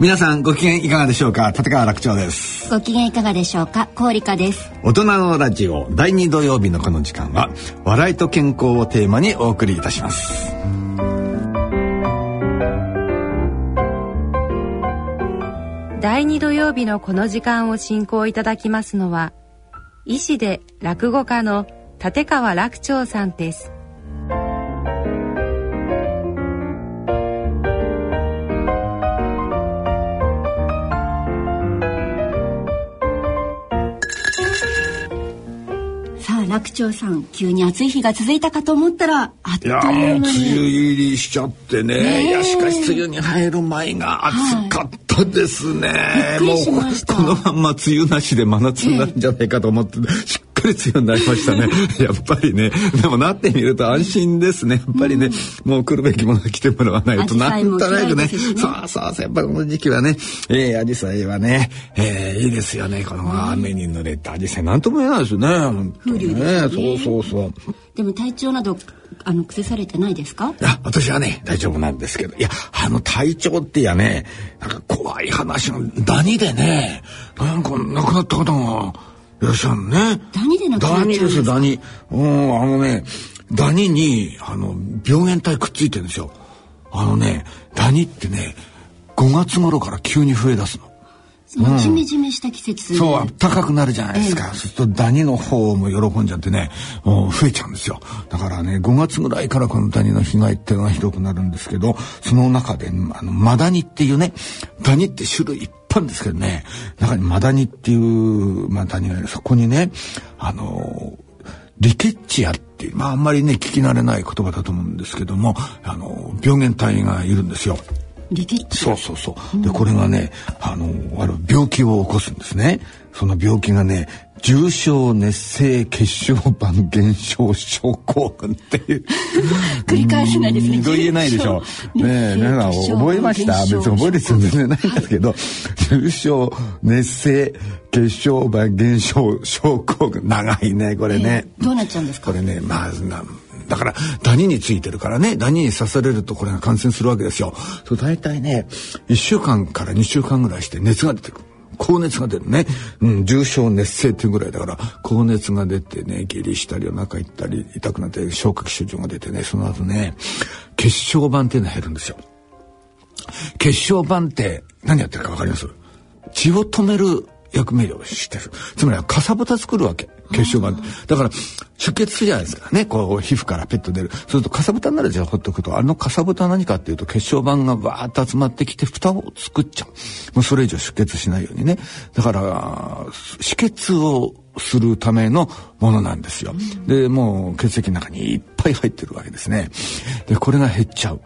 皆さんご機嫌いかがでしょうか？立川楽長です。ご機嫌いかがでしょうか？氷香です。大人のラジオ第2土曜日のこの時間は笑いと健康をテーマにお送りいたします。第2土曜日のこの時間を進行いただきますのは医師で落語家の立川楽長さんです長さん急に暑い日が続いたかと思ったらあっといういや間もう梅雨に入りしちゃってね。ねえ。いやしかし梅雨に入る前が暑かったですね、びっくりしました。もうこ のまんま梅雨なしで真夏になるんじゃないかと思って、しっかり梅雨になりましたね。やっぱりね。でもなってみると安心ですね。やっぱりね、もう来るべきものが来てもらわないと。なんとなくねねそうそうそうやっぱこの時期はね。えー、アジサイはね、えー、いいですよね。この雨に濡れたアジサイなんとも言えないですよね。本当に風流ですよね。そうそうそう。でも体調などあの崩されてないですか？いや、私はね、大丈夫なんですけど、いや、あの体調ってやね、なんか怖い話が、ダニでね、なんか亡くなった方がいらっしゃるね。ダニでなっちゃうんですかダニですよ、ダニ。うん、あのね、ダニに、あの、病原体くっついてるんですよ。あのね、ダニってね、5月頃から急に増え出すの。そのジメジメした季節そう、暖かくなるじゃないですか。そうするとダニの方も喜んじゃってね、もう増えちゃうんですよ。だからね、5月ぐらいからこのダニの被害っていうのがひどくなるんですけど、その中で、あの、マダニっていうね、ダニって種類いっぱいあるんですけどね、中にマダニっていう、まあ、ダニがいる。そこにね、あの、リケッチアっていう、まああんまりね、聞き慣れない言葉だと思うんですけども、あの、病原体がいるんですよ。リケッチそうそうそう。で、これがね、あの、ある病気を起こすんですね。その病気がね、重症熱性血小板減少症候群っていう。繰り返せないですねうん言えないでしょ。重症ねえ、皆さん覚えました？別に覚える必要全然ないんですけど、重症熱性血小板減少症候群。長いね、これね。えーどうなっちゃうんですか？これね、まずな、だから、ダニについてるからね、ダニに刺されるとこれが感染するわけですよ。そう大体ね、1週間から2週間ぐらいして熱が出てくる。高熱が出るね。うん、重症熱性っていうぐらいだから、高熱が出てね、下痢したりお腹痛ったり、痛くなって消化器症状が出てね、その後ね、血小板っていうのが減るんですよ。血小板って何やってるかわかります？血を止める役目をしてる。つまりはかさぶた作るわけ。血小板って。だから出血するじゃないですかね。こう皮膚からペット出る。そうするとかさぶたになるじゃん、ほっとくと。あのかさぶたは何かっていうと血小板がバーッと集まってきて蓋を作っちゃう。もうそれ以上出血しないようにね。だから止血をするためのものなんですよ。で、もう血液の中にいっぱい入ってるわけですね。で、これが減っちゃう。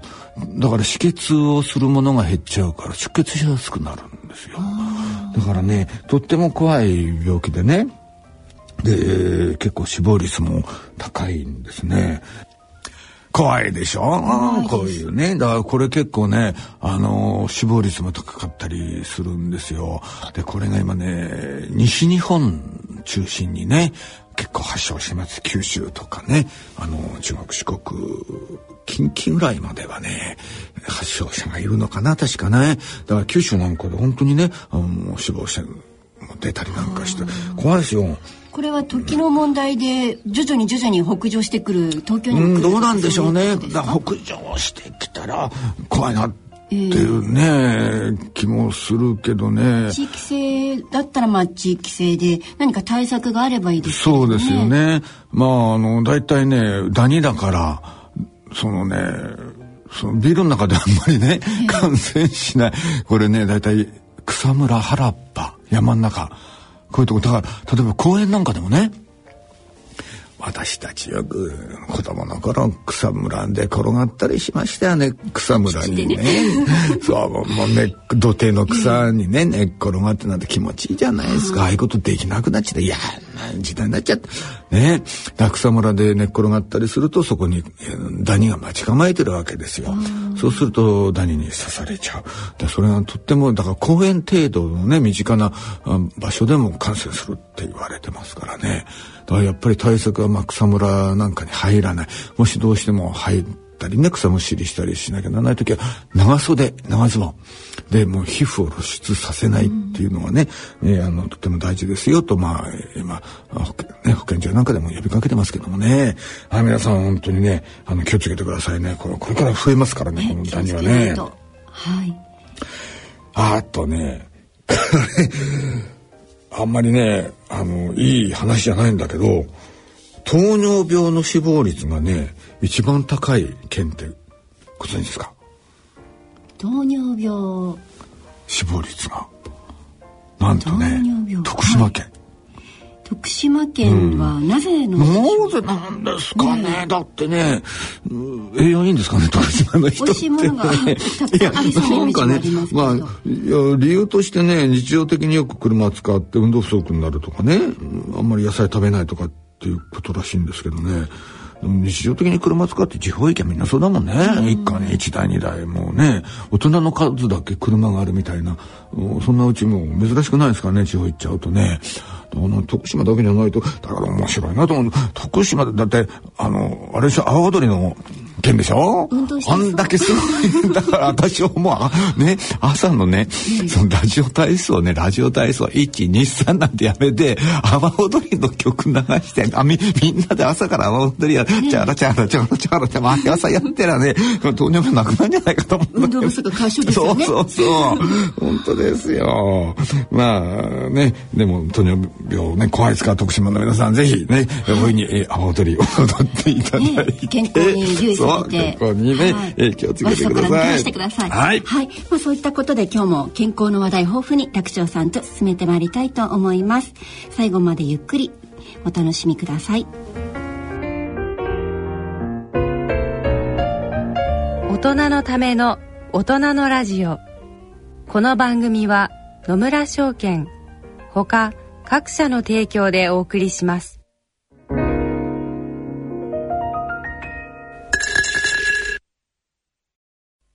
だから止血をするものが減っちゃうから出血しやすくなるんですよ。だからね、とっても怖い病気でね。で、結構死亡率も高いんですね。怖いでしょ？こういうね。だからこれ結構ね、あの死亡率も高かったりするんですよ。で、これが今ね、西日本中心にね、結構発症してます。九州とかね、あの、中国、四国、近畿ぐらいまではね、発症者がいるのかな、確かね。だから九州なんかで本当にね、あの死亡者も出たりなんかして、怖いですよ。これは時の問題で徐々に徐々に北上してくる東京にうん、も来るどうなんでしょうね。北上してきたら怖いなっていうね、気もするけどね。地域性だったらまあ地域性で何か対策があればいいですね。そうですよね。まあ、あの、大体ね、ダニだから、そのね、そのビルの中であんまりね、感染しない。これね、大体草むら原っぱ、山の中。こういうとこ、だから、例えば公園なんかでもね、私たちよく子供の頃草むらで転がったりしましたよね。草むらにね。そうもうね土手の草にね寝っ転がってなんて気持ちいいじゃないですか。ああいうことできなくなっちゃって嫌な時代になっちゃってね。草むらで寝っ転がったりするとそこにダニが待ち構えてるわけですよ。そうするとダニに刺されちゃう。でそれがとってもだから公園程度のね身近な場所でも感染するって言われてますからね。だからやっぱり対策はまあ草むらなんかに入らない。もしどうしても入ったりね草むしりしたりしなきゃならない時は長袖長ズボン。でもう皮膚を露出させないっていうのはね、うん、えー、あのとても大事ですよとまあ今保健,、ね、保健所なんかでも呼びかけてますけどもね。はい皆さん本当にねあの気をつけてくださいね。これこれから増えますからねこのダニはね。はい。あとね あんまりねあのいい話じゃないんだけど糖尿病の死亡率がね一番高い県ってご存知ですか？糖尿病。死亡率が。なんとね徳島県、はい。徳島県はなぜの、うん、なぜなんですかね、ね、だってね栄養いいんですかね？徳島の人って、ね、美味しいものがたくさんありそうなイメージもありまあ、理由としてね日常的によく車使って運動不足になるとかねあんまり野菜食べないとかっていうことらしいんですけどね。日常的に車使って地方行きゃみんなそうだもんね、一家に一台二台。もうね大人の数だけ車があるみたいな。そんなうちも珍しくないですかね地方行っちゃうとね。あの徳島だけじゃないとだから面白いなと思う。徳島だってあのあれでしょ阿波踊りの件でしょ？あんだけすごい。だから私はもう、ね、朝のね、そのラジオ体操ね、ラジオ体操、1、2、3なんてやめて、阿波踊りの曲流して、あみ、みんなで朝から阿波踊りや、チャラチャラチャラチャラチャラ、毎朝やってらね、糖尿病なくなるんじゃないかと思う。運動不足解消ですよね。そうそうそう。本当ですよ。まあね、でも糖尿病ね、怖いですから、徳島の皆さん、ぜひね、大いに阿波踊りを踊っていただいて。健康に留意さ健康にね、はい、気をつけてください。してください。はい。はい。まあそういったことで今日も健康の話題豊富に楽長さんと進めてまいりたいと思います。最後までゆっくりお楽しみください。大人のための大人のラジオ。この番組は野村証券ほか各社の提供でお送りします。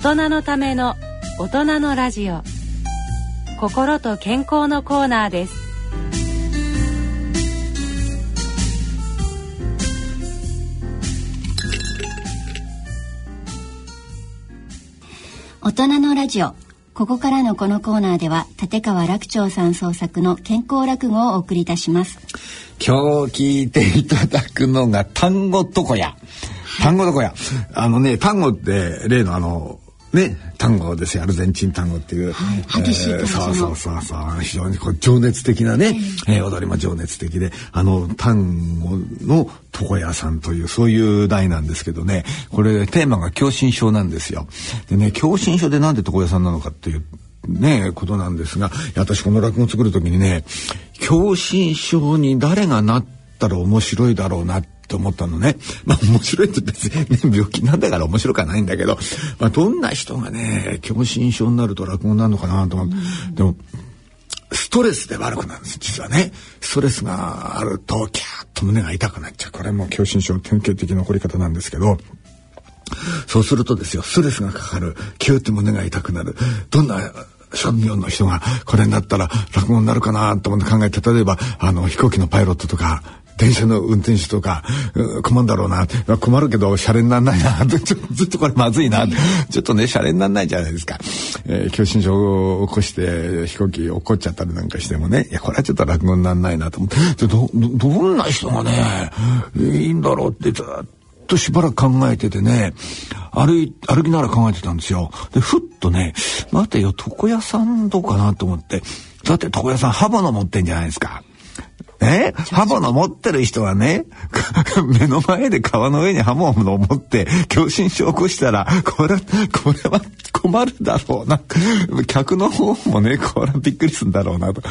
大人のための大人のラジオ。心と健康のコーナーです。大人のラジオ。ここからのこのコーナーでは立川楽長さん創作の健康落語をお送りいたします。今日聞いていただくのが単語床屋単語床屋あのね単語って例のあのね、単語ですよ。アルゼンチン単語っていう、はい、激しいえー、そうそうそうそう。非常にこう情熱的なね、えー、えー、踊りも情熱的であの単語の床屋さんというそういう題なんですけどね。これテーマが狭心症なんですよ。でね狭心症でなんで床屋さんなのかっていうねことなんですが私この落語作る時にね狭心症に誰がなったら面白いだろうなってと思ったのね。まあ面白いって別に、ね、病気なんだから面白くはないんだけど、まあどんな人がね、狭心症になると落語になるのかなと思って。でも、ストレスで悪くなるんです実はね。ストレスがあるとキャーッと胸が痛くなっちゃう。これも狭心症の典型的な起こり方なんですけど。そうするとですよストレスがかかる。キューって胸が痛くなる。どんな職業の人がこれになったら落語になるかなと思って考えて例えばあの飛行機のパイロットとか電車の運転手とか、困るんだろうな。困るけど、シャレになんないな。ずっとこれまずいな。ちょっとね、シャレになんないじゃないですか。えー、狭心症を起こして飛行機起こっちゃったりなんかしてもね、いや、これはちょっと落語になんないなと思って、ど、どんな人がね、いいんだろうってずっとしばらく考えててね、歩い、歩きながら考えてたんですよ。で、ふっとね、待てよ、床屋さんどうかなと思って、だって床屋さん刃物持ってんじゃないですか。え？刃物持ってる人はね、目の前で川の上に刃物を持って、狭心症を起こしたら、これ、これは困るだろうな。客の方もね、これはびっくりするんだろうなと。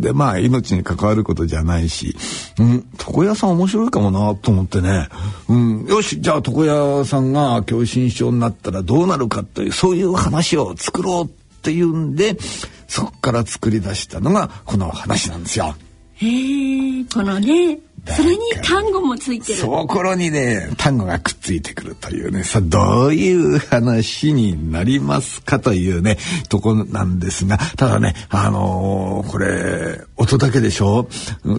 で、まあ、命に関わることじゃないし、うん、床屋さん面白いかもなと思ってね、うん、よし、じゃあ床屋さんが狭心症になったらどうなるかという、そういう話を作ろうっていうんで、そこから作り出したのがこの話なんですよ。へえこのねそれに単語もついてる。そこにね、単語がくっついてくるというね、さあどういう話になりますかというね、とこなんですが、ただね、あのー、これ、音だけでしょ？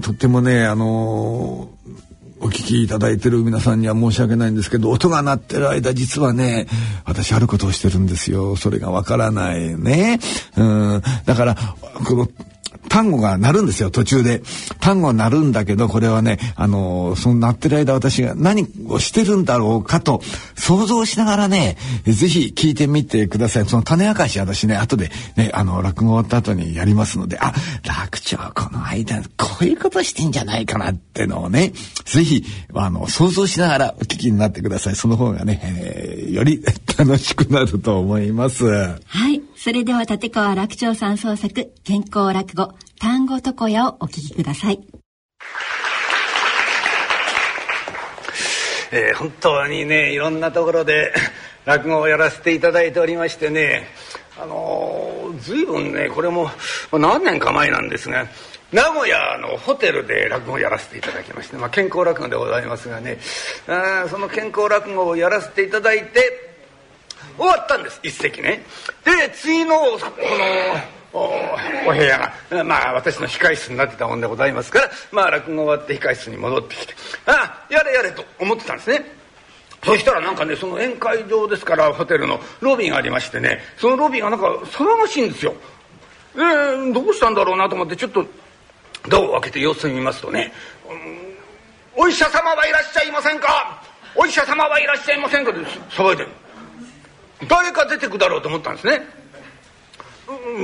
とってもね、あのー、お聞きいただいてる皆さんには申し訳ないんですけど、音が鳴ってる間、実はね、私あることをしてるんですよ。それがわからないね。うん。だから、この、単語が鳴るんですよ、途中で。単語鳴るんだけど、これはね、あの、その鳴ってる間私が何をしてるんだろうかと想像しながらね、ぜひ聞いてみてください。その種明かし私ね、後でね、あの、落語終わった後にやりますので、あ、楽長この間、こういうことしてんじゃないかなってのをね、ぜひ、あの、想像しながらお聞きになってください。その方がね、えー、より 楽しくなると思います。はい。それでは立川楽長さん創作健康落語単語床屋をお聞きください。えー、本当にねいろんなところで 落語をやらせていただいておりましてねあのー、随分ねこれも何年か前なんですが名古屋のホテルで落語をやらせていただきまして、まあ、健康落語でございますがねあその健康落語をやらせていただいて終わったんです一席ねで次のこのお部屋が。まあ私の控室になってたもんでございますからまあ落語終わって控室に戻ってきて。ああやれやれと思ってたんですね。そしたらなんかねその宴会場ですからホテルのロビーがありましてねそのロビーがなんか騒がしいんですよ。えー、どうしたんだろうなと思ってちょっとドアを開けて様子見ますとね「うんお医者様はいらっしゃいませんか？お医者様はいらっしゃいませんか」って騒いでる。誰か出てくだろうと思ったんですね、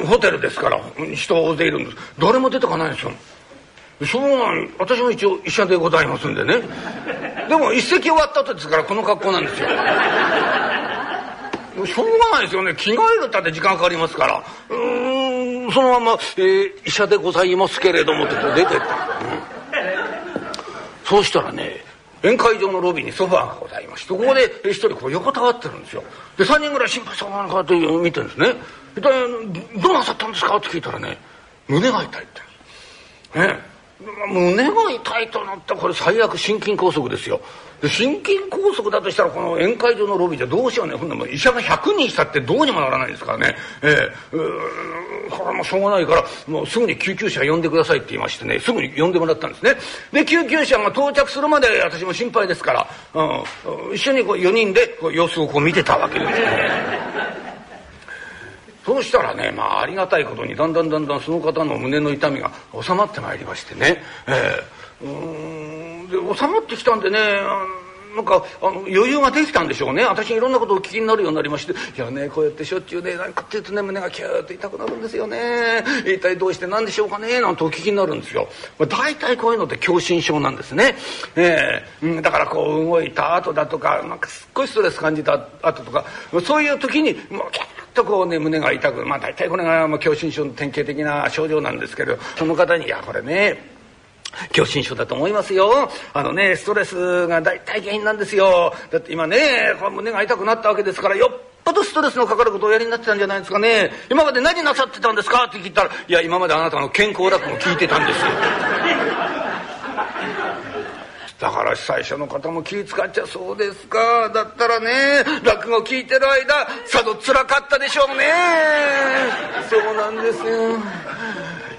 ホテルですから人大勢いるんです。誰も出てかないんですよ。そうなん私も一応医者でございますんでね。でも一席終わった後ですからこの格好なんですよ。しょうがないですよね。着替えるったって時間かかりますから。うんそのまま、えー、医者でございますけれども」って出てった、うん、そうしたらね宴会場のロビーにソファーがございましてここで一人こう横たわってるんですよ。で3人ぐらい心配そうなのかって見てるんですね。でどうなさったんですか？って聞いたらね胸が痛いって。ね。胸が痛いとなったらこれ最悪心筋梗塞ですよ。心筋梗塞だとしたらこの宴会場のロビーじゃどうしようね。ほんなも医者が100人したってどうにもならないですからね。ええ。ー、これもしょうがないからもうすぐに救急車呼んでくださいって言いましてね。すぐに呼んでもらったんですね。で救急車が到着するまで私も心配ですから、うん、一緒にこう4人でこう様子をこう見てたわけですね。そうしたらねまあありがたいことにだんだんだんだんその方の胸の痛みが収まってまいりましてね、えー、うん。で収まってきたんでねなんかあの余裕ができたんでしょうね。私いろんなことを聞きになるようになりまして「いやねこうやってしょっちゅうね何かっていうとね胸がキューッと痛くなるんですよね。一体どうして何でしょうかね」なんてお聞きになるんですよ。まあ、大体こういうのって狭心症なんですね、えー、だからこう動いた後だとかなんかすっごいストレス感じた後とかそういう時にもうキャーとこうね胸が痛くまあ大体これが狭心症の典型的な症状なんですけどその方に「いやこれね狭心症だと思いますよ。あのね、ストレスが大体原因なんですよ。だって今ねこ、胸が痛くなったわけですから、よっぽどストレスのかかることをおやりになってたんじゃないですかね。今まで何なさってたんですか？って聞いたら、いや、今まであなたの健康落語を聞いてたんですよ。だから最初の方も気使っちゃそうですか。だったらね、落語聞いてる間、さぞ辛かったでしょうね。そうなんですよ。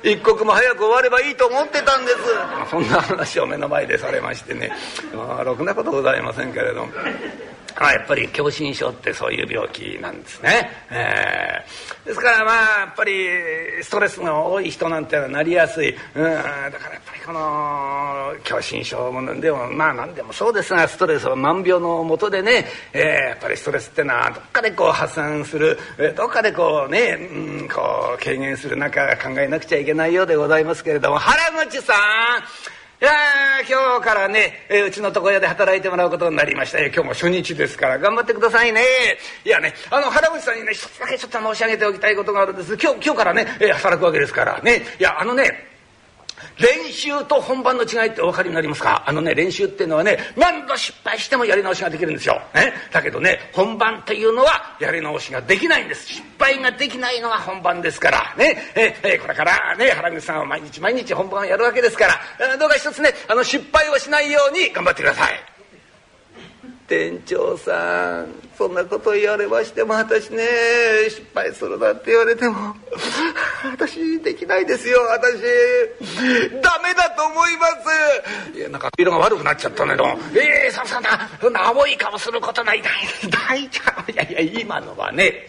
一刻も早く終わればいいと思ってたんです。そんな話を目の前でされましてね、まあ、ろくなことございませんけれども。あやっぱり狭心症ってそういう病気なんですね。えー、ですからまあやっぱりストレスが多い人なんてのはなりやすい。うん。だからやっぱりこの狭心症もでもまあ何でもそうですがストレスは万病のもとでね、えー、やっぱりストレスってのはどっかでこう発散する、どっかでこうね、うん、こう軽減する中考えなくちゃいけないようでございますけれども。原口さん。いや今日からね、えー、うちの床屋で働いてもらうことになりました。今日も初日ですから頑張ってくださいね。いやねあの原口さんにね一つだけちょっと申し上げておきたいことがあるんです。今日今日からね、えー、働くわけですからね。いやあのね練習と本番の違いってお分かりになりますか？あのね練習っていうのはね何度失敗してもやり直しができるんですよ。ね、だけどね本番っていうのはやり直しができないんです。失敗ができないのが本番ですから。ね？え？えこれからね原口さんは毎日毎日本番をやるわけですから。どうか一つねあの失敗をしないように頑張ってください。店長さんそんなこと言われましても私ね失敗するなって言われても 私できないですよ私。ダメだと思います。いやなんか色が悪くなっちゃったねどええー、ささなそんな青い顔することない。大丈夫。いやいや今のはね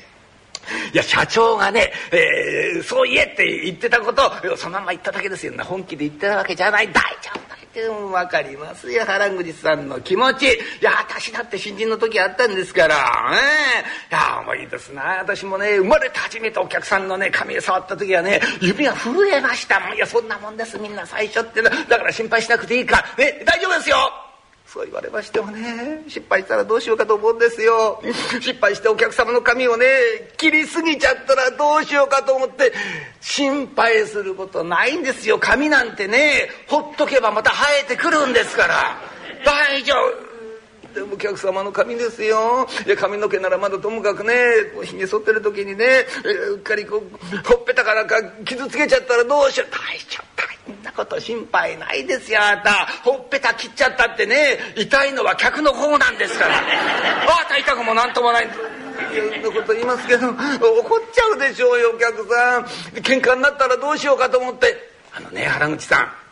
いや社長がね、えー、そう言えって言ってたことそのまま言っただけですよ。ね本気で言ってたわけじゃない。大丈夫分かりますよ。原口さんの気持ち。いや私だって新人の時あったんですから。ねいや重いですな。私もね生まれて初めてお客さんのね髪を触った時はね指が震えました。もんいやそんなもんです。みんな最初ってだから心配しなくていいかね大丈夫ですよ。そう言われましてもね失敗したらどうしようかと思うんですよ。失敗してお客様の髪をね切りすぎちゃったらどうしようかと思って心配することないんですよ。髪なんてねほっとけばまた生えてくるんですから。大丈夫。でもお客様の髪ですよ。いや髪の毛ならまだともかくねひげ剃ってる時にねうっかりこうほっぺたからか傷つけちゃったらどうしよう。大丈夫そんなこと心配ないですよあなた。ほっぺた切っちゃったってね痛いのは客の方なんですから。あなた痛くもなんともない。いろんなこと言いますけど怒っちゃうでしょうよお客さん。喧嘩になったらどうしようかと思って。あのね原口さん。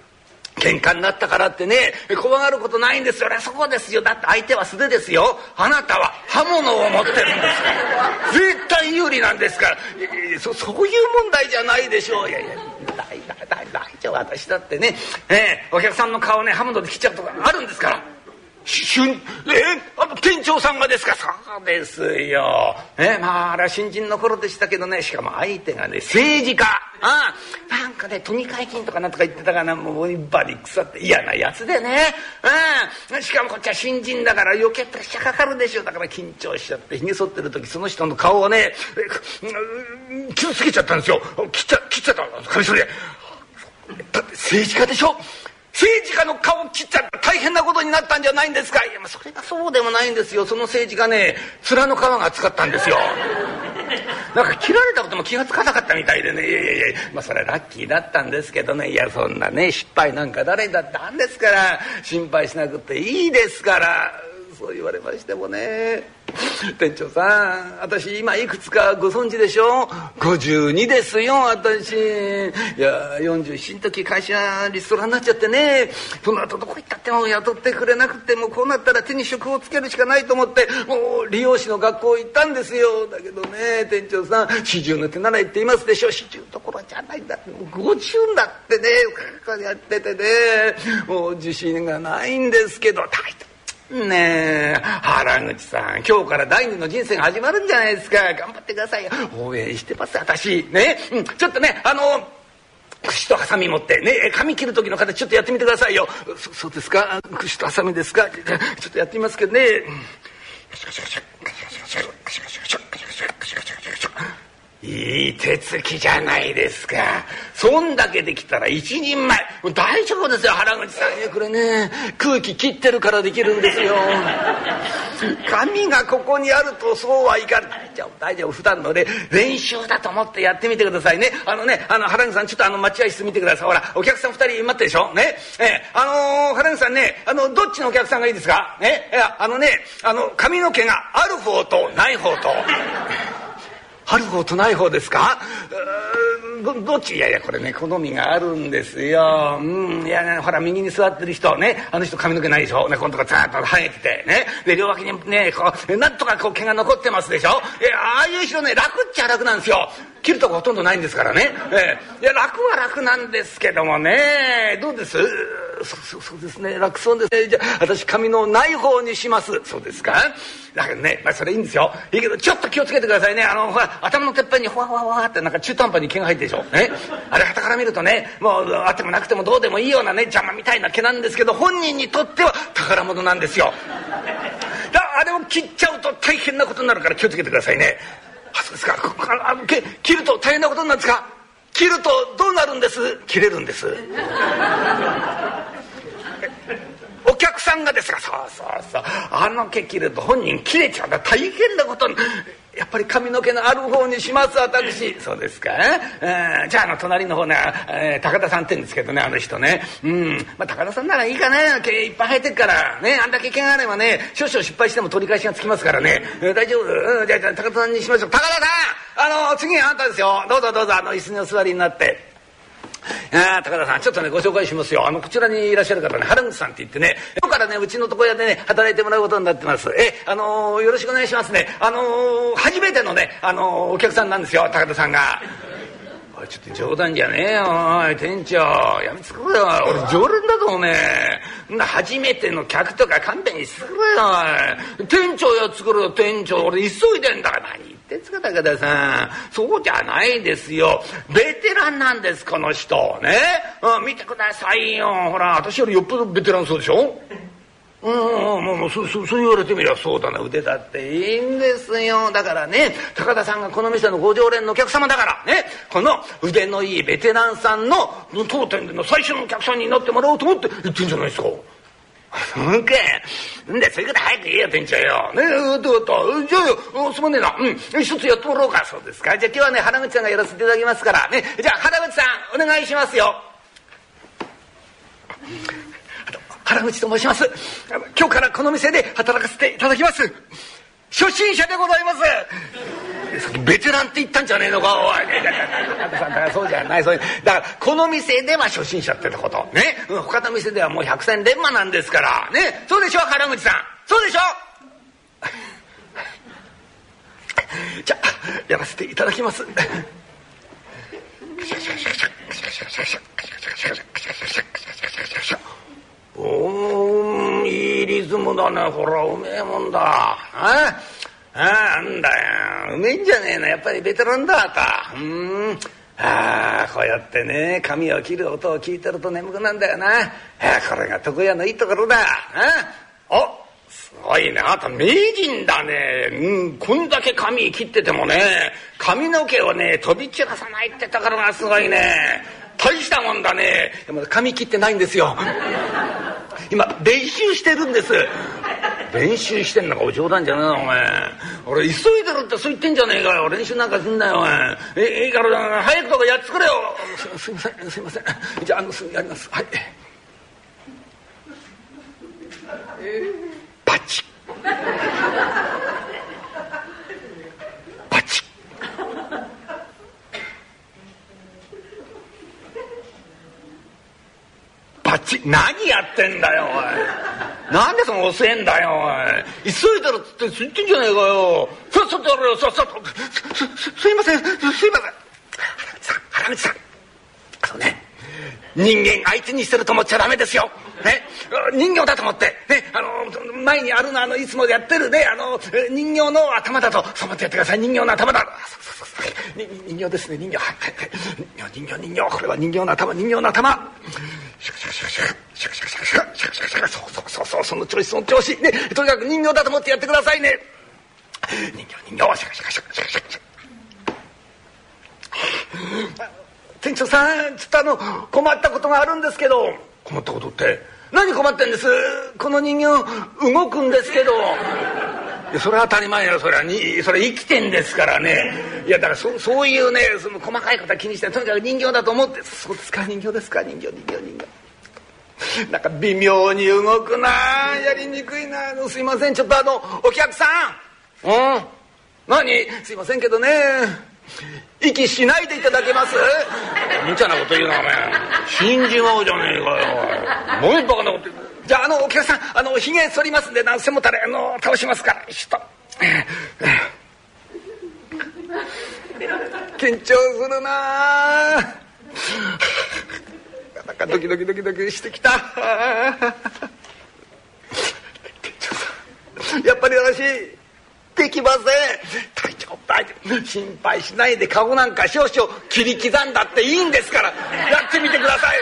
喧嘩になったからってね怖がることないんですよね。そうですよ。だって相手は素手ですよ。あなたは刃物を持ってるんですから絶対有利なんですから。そそういう問題じゃないでしょう。いやいや大大大丈夫。私だってね、えー、お客さんの顔ね刃物で切っちゃうとかあるんですから。しゅんえあの店長さんがですか？そうですよ。えまああれは新人の頃でしたけどねしかも相手がね政治家。ああなんかね都議会議員とかなんとか言ってたかなもうバリ腐って嫌なやつでね。うん、しかもこっちは新人だから余計プレッシャーかかるでしょだから緊張しちゃってひげ剃ってる時その人の顔をね傷つけちゃったんですよ。切っちゃ切っちゃったカミソリで。だって政治家でしょ？政治家の顔切っちゃった大変なことになったんじゃないんですか？いや、まあ、それがそうでもないんですよ。その政治家ね面の皮が厚かったんですよ。なんか切られたことも気が付かなかったみたいでね。いやいやいやまあそれはラッキーだったんですけどね。いやそんなね失敗なんか誰だってあんですから心配しなくていいですからそう言われましてもね。店長さん私今いくつかご存知でしょ52ですよ私。いや47の時会社リストラになっちゃってね。その後どこ行ったっても雇ってくれなくてもこうなったら手に職をつけるしかないと思ってもう理容師の学校行ったんですよ。だけどね店長さん40の手習いっていますでしょ？40どころじゃないんだもう50だってねやっててね。もう自信がないんですけど大体ねえ原口さん今日から第二の人生が始まるんじゃないですか。頑張ってくださいよ。応援してます私。ね、うん、ちょっとねあの串とハサミ持ってね髪切る時の形ちょっとやってみてくださいよ。そそうですか？串とハサミですか？ちょっとやってみますけどね。よしよしよし。いい手つきじゃないですか。そんだけできたら一人前。大丈夫ですよ、原口さん。これね、空気切ってるからできるんですよ。紙がここにあるとそうはいかない。大丈夫、大丈夫。普段のね、練習だと思ってやってみてくださいね。あのね、あの、原口さん、ちょっとあの、待合室見てください。ほら、お客さん二人待ってるでしょ？ね？ええ、あのー、原口さんね、あの、どっちのお客さんがいいですか？ね？いや、あのね、あの、髪の毛がある方とない方と。ある方とない方ですか？どどっち？いやいやこれね好みがあるんですよ。うんいやねほら右に座ってる人ねあの人髪の毛ないでしょ？ねこのとこザーッと生えててね。で両脇にねこうなんとかこう毛が残ってますでしょ？ああいう人ね楽っちゃ楽なんですよ。切るとこほとんどないんですからね。えー、いや楽は楽なんですけどもね。どうです？そうそうですね。楽そうです。ねじゃあ私髪のない方にします。そうですか？だけどね、まあ、それいいんですよ。いいけどちょっと気をつけてくださいね。あのほら頭のてっぺんにほわほわほわってなんか中途半端に毛が入ってるでしょ、ね、あれ旗から見るとねもうあってもなくてもどうでもいいようなね邪魔みたいな毛なんですけど本人にとっては宝物なんですよ。だあれを切っちゃうと大変なことになるから気をつけてくださいねあそうですか。あの切ると大変なことなんですか？切るとどうなるんです？切れるんです。お客さんがですがそうそうそう。あの毛切ると本人切れちゃうから大変なことに。やっぱり髪の毛のある方にします私。そうですか、えー、じゃああの隣の方ね、えー、高田さんって言うんですけどねあの人ね。うん。まあ高田さんならいいかね毛いっぱい生えてるから。ねあんだけ毛があればね少々失敗しても取り返しがつきますからね、えー、大丈夫、うん、じゃあ高田さんにしましょう。高田さんあの次あんたですよ。どうぞどうぞあの椅子にお座りになって。あ高田さんちょっとねご紹介しますよ。あのこちらにいらっしゃる方ね原口さんって言ってね今日からねうちの床屋でね働いてもらうことになってます。えあのー、よろしくお願いしますね。あのー、初めてのね、あのー、お客さんなんですよ高田さんが。おいちょっと冗談じゃねえよ。おい店長。やめつくれよ。俺常連だぞおめえ初めての客とか勘弁にしてくれよ。おい店長やつくれよ店長。俺急いでんだから。何ってんすか高田さんそうじゃないですよ。ベテランなんですこの人。ね、うん、見てくださいよ。ほら私よりよっぽどベテランそうでしょ？うんもうもうそそそう言われてみりゃそうだな。腕だっていいんですよ。だからね高田さんがこの店のご常連のお客様だから。ね。この腕のいいベテランさんの当店での最初のお客さんになってもらおうと思って言ってんじゃないですか。そうか。んで、そういうこと早く言えよ、店長よ。ねえ、どうと。じゃあよ、すまねえな。うん、一つやってもらおうか。そうですか。じゃあ今日はね、原口さんがやらせていただきますから。ね。じゃあ、原口さん、お願いしますよ。原口と申します今日からこの店で働かせていただきます初心者でございます。ベテランって言ったんじゃねえのかおい。そうじゃないそうだからこの店では初心者ってこと。ね。他の店ではもう百戦錬磨なんですから。ね。そうでしょ原口さん。そうでしょ。じゃあやらせていただきます。お いいリズムだね。ほらうめえもんだ。ああなんだよ。うめえんじゃねえなやっぱりベテランだあうん。ああこうやってね髪を切る音を聞いてると眠くなんだよな。あこれが床屋のいいところだ。あおすごいねあなた名人だね、うん、こんだけ髪切っててもね髪の毛をね飛び散らさないってところがすごいね。大したもんだね。でも髪切ってないんですよ。今練習してるんです。練習してんのかお冗談じゃねえなお前。俺急いでるってそう言ってんじゃねえかよ。練習なんかすんなよお前。えいいから早くとかやっつくれよ。すすいませんすいません。じゃああのすぐやります。はい。バチバチバチ何やってんだよおい。なんでその遅えんだよおい。急いでるっつって言ってんじゃねえかよ。さっさとやれよさっさと。すすすいませんすいません。原口さん原口さん。そうね人間相手にしてると思っちゃダメですよ。ね、人形だと思って、ね、あの前にあるのあのいつもやってるねあの人形の頭だと。そう思ってやってください。人形の頭だ。そうそうそうそう。人形ですね人形。はいはいはい。人形人形。これは人形の頭人形の頭。シャカシャカシャカシャカシャカシャカシャカシャカシャカシャシャそうそうそうそうその調子その調子ねとにかく人形だと思ってやってくださいね人形人形シャカシャカシャカシャカシャシャ店長さんちょっとあの困ったことがあるんですけど困ったことって何困ってんですこの人形動くんですけどそれは当たり前よそれは。にそれ生きてんですからね。いやだからそそういうねその細かいことは気にしてとにかく人形だと思って。そうですか人形ですか人形人形人形。なんか微妙に動くなやりにくいな。すいませんちょっとあのお客さん。うん。何？すいませんけどね。息しないでいただけます？無茶なこと言うなお前。死んじまうじゃねえかよもう一バカなこと言う。じゃああのお客さんあのひげ剃りますんで何せもたれあの倒しますから。ちょっと。緊張するな。なんかドキドキドキドキしてきた。やっぱり私できません。大丈夫大丈夫。心配しないで顔なんか少々切り刻んだっていいんですから。やってみてください。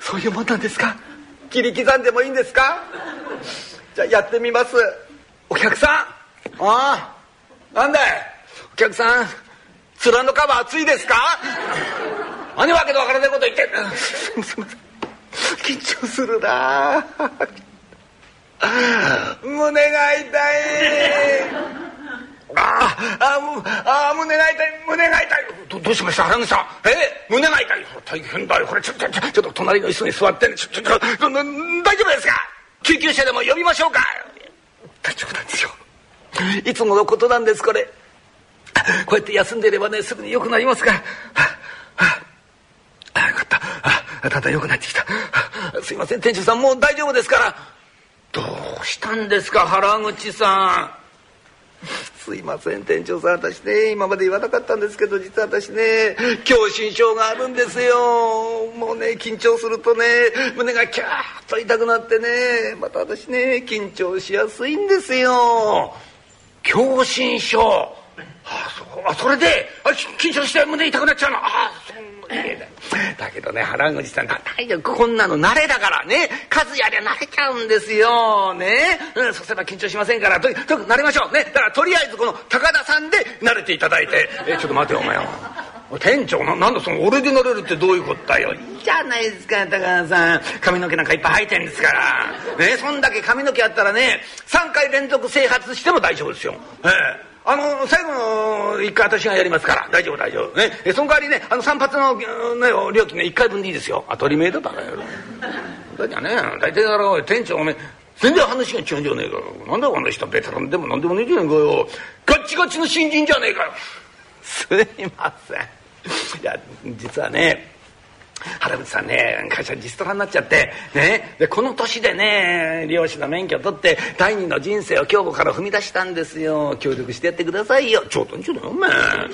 そういうもんなんですか？切り刻んでもいいんですか？じゃあやってみます。お客さん。ああ。なんだい？お客さん面の皮厚いですか？何わけのわからないこと言ってすいません緊張するな。胸が痛いああああ胸が痛い胸が痛い。どどうしました原口さん。え胸が痛い。大変だよ。これちょちょちょちょっと隣の椅子に座ってね。ちょちょちょ大丈夫ですか？救急車でも呼びましょうか？大丈夫なんですよ。いつものことなんですこれ。こうやって休んでいればねすぐに良くなりますから。ああ、あよかった。あだんだん良くなってきた。すいません店長さんもう大丈夫ですから。どうしたんですか原口さん。すいません店長さん私ね今まで言わなかったんですけど実は私ね狭心症があるんですよ。もうね緊張するとね胸がキャーッと痛くなってねまた私ね緊張しやすいんですよ。狭心症。あそうあそれであ緊張して胸痛くなっちゃうの。あだけどね原口さん大丈夫こんなの慣れだからね数やりゃ慣れちゃうんですよね、うん、そうすれば緊張しませんからとにかく慣れましょうね。だからとりあえずこの高田さんで慣れていただいてえちょっと待てよお前は。店長ななんだその俺で乗れるってどういうことだよ。いいじゃないですか高田さん。髪の毛なんかいっぱい生えてんですから。ねそんだけ髪の毛あったらね3回連続整髪しても大丈夫ですよ。ええ。あの最後の一回私がやりますから。大丈夫大丈夫。ね。えその代わりねあの散髪の、ね、料金ね1回分でいいですよ。当たり前だからだじゃね。大体だろ店長おめ全然話が違うんじゃねえかなんだこの人ベテランでもなんでもねえじゃねえかよ。ガッチガチの新人じゃねえかよ。すいません。いや実はね原口さんね会社リストラになっちゃってね。でこの年でね漁師の免許取って第二の人生を今日から踏み出したんですよ。協力してやってくださいよ。ちょっとちょっとお前。あ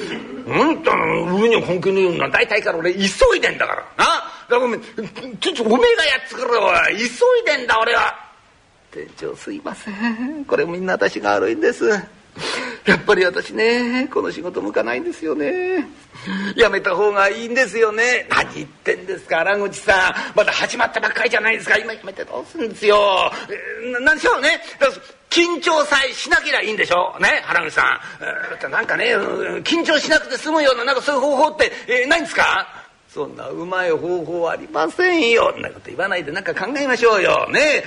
んたの上には関係ねえよな大体から俺急いでんだから。な。だからおめちょっとおめえがやっつくれおい急いでんだ俺は。店長すいません。これみんな私が悪いんです。やっぱり私ねこの仕事向かないんですよね。やめた方がいいんですよね。何言ってんですか原口さん。まだ始まったばっかりじゃないですか。今やめてどうするんですよ。何でしょうね。緊張さえしなけりゃいいんでしょね原口さん。なんかね緊張しなくて済むようななんかそういう方法って、えー、ないんですか。そんなうまい方法ありませんよ。んなこと言わないで何か考えましょうよ。ね。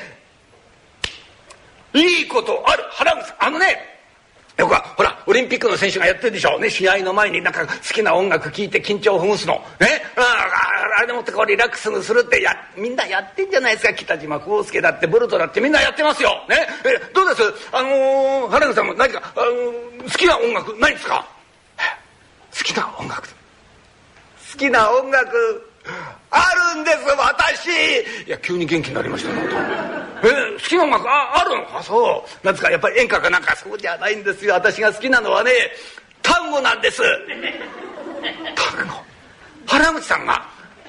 いいことある。原口さん。あのねよくほらオリンピックの選手がやってるでしょ、ね、試合の前になんか好きな音楽聴いて緊張をほぐすの、ね、ああれでもってこうリラックスするってやみんなやってんじゃないですか。北島康介だってボルトだってみんなやってますよ、ね、えどうです？あのー、原口さんも何か、あのー、好きな音楽ないですか？好きな音楽。好きな音楽。あるんです私。いや急に元気になりましたえ、好きな音楽ああるのあそう。なんですかやっぱり演歌かなんかそうじゃないんですよ。私が好きなのはね単語なんです。単語。原口さんが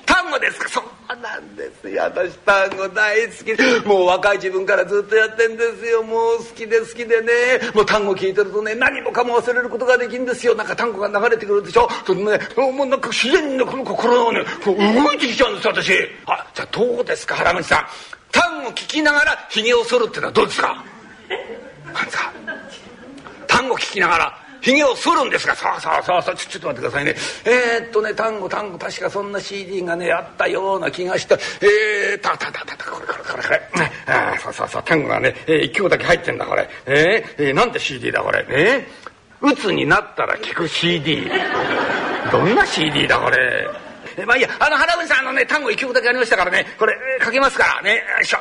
単語ですか？そう。なんですよ。私単語大好き。もう若い自分からずっとやってんですよ。もう好きで好きでね。もう単語聞いてるとね何もかも忘れることができるんですよ。なんか単語が流れてくるでしょ。そのねもうなんか自然にこの心がね動いてきちゃうんです私。あじゃあどうですか原口さん？単語聞きながらひげを剃るってのはどうですか？なん単語聞きながらひげを剃るんですがさあさあさあさあちょっと待ってくださいね。えー、っとね単語単語確かそんな CD がねあったような気がした。えー、たたたたたこれこれこれこれ。ああそうそうそう単語がね、えー、1曲だけ入ってんだこれ。えー、えー、なんて CD だこれ。えー、鬱になったら聞く CD どんな CD だこれ。まあいいや、あの、原口さん、のね、単語1曲だけありましたからね、これ、書、けますからね、よいしょ。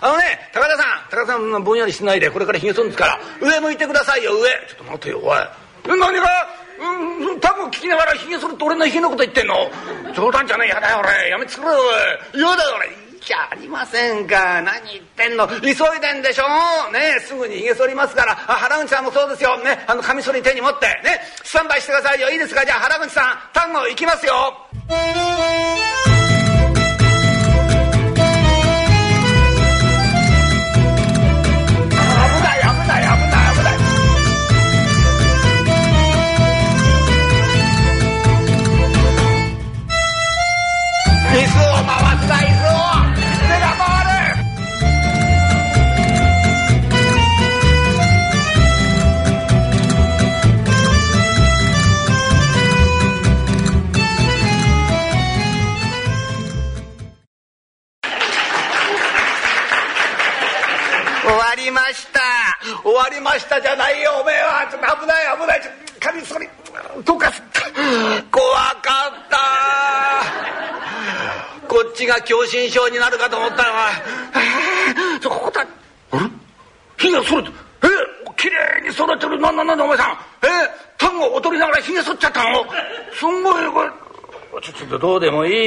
あのね、高田さん、高田さん、ぼんやりしないで、これからひげ剃るんですから、上向いてくださいよ、上。ちょっと待てよ、おい。何が？うん、単語聞きながらひげ剃るって俺のひげのこと言ってんの？冗談じゃねえやだよ、俺。やめつくれよ、おい。嫌だよ、俺。じゃありませんか。何言ってんの。急いでんでしょ。ねすぐにひげ剃りますから。原口さんもそうですよ。ねあのカミソリ手に持って。ねスタンバイしてくださいよ。いいですか。じゃあ原口さん単語いきますよ。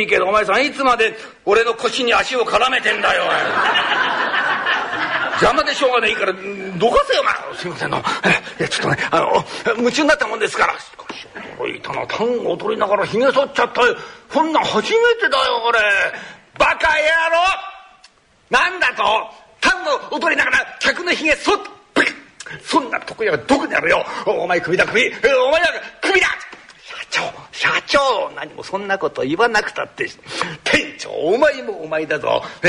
いいけどお前さんいつまで俺の腰に足を絡めてんだよ 邪魔でしょうがないからどかせよまあすいませんの。えちょっとねあの夢中になったもんですから。しかし驚いたな単を取りながらひげ剃っちゃった。よこんなん初めてだよこれバカ野郎。なんだと。単を踊りながら客のひげ剃っそんな床屋がどこにあるよ。お前首だ首。お前だ首だ長社長何もそんなこと言わなくたって店長お前もお前だぞ。え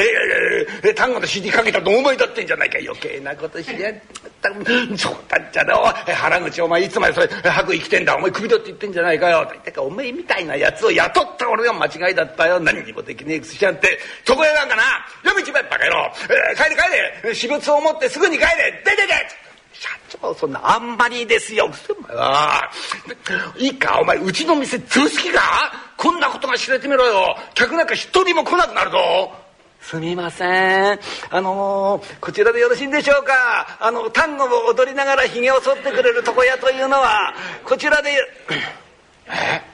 ー、え、単語の死にかけたとお前だってんじゃないか余計なことしやったそうだっちゃだ原口お前いつまでそれ白衣着てんだ。お前首だって言ってんじゃないかよ。ってかお前みたいなやつを雇った俺が間違いだったよ。何にもできねえくせしゃんって。床屋なんかな。読みちまえバカ野郎、えー、帰れ帰れ。私物を持ってすぐに帰れ。出てけ。社長そんなあんまりですよ。いいかお前うちの店通す気かこんなことが知れてみろよ。客なんか一人も来なくなるぞ。すみません。あのー、こちらでよろしいんでしょうか？あの単語を踊りながらひげを剃ってくれる床屋というのはこちらでえ？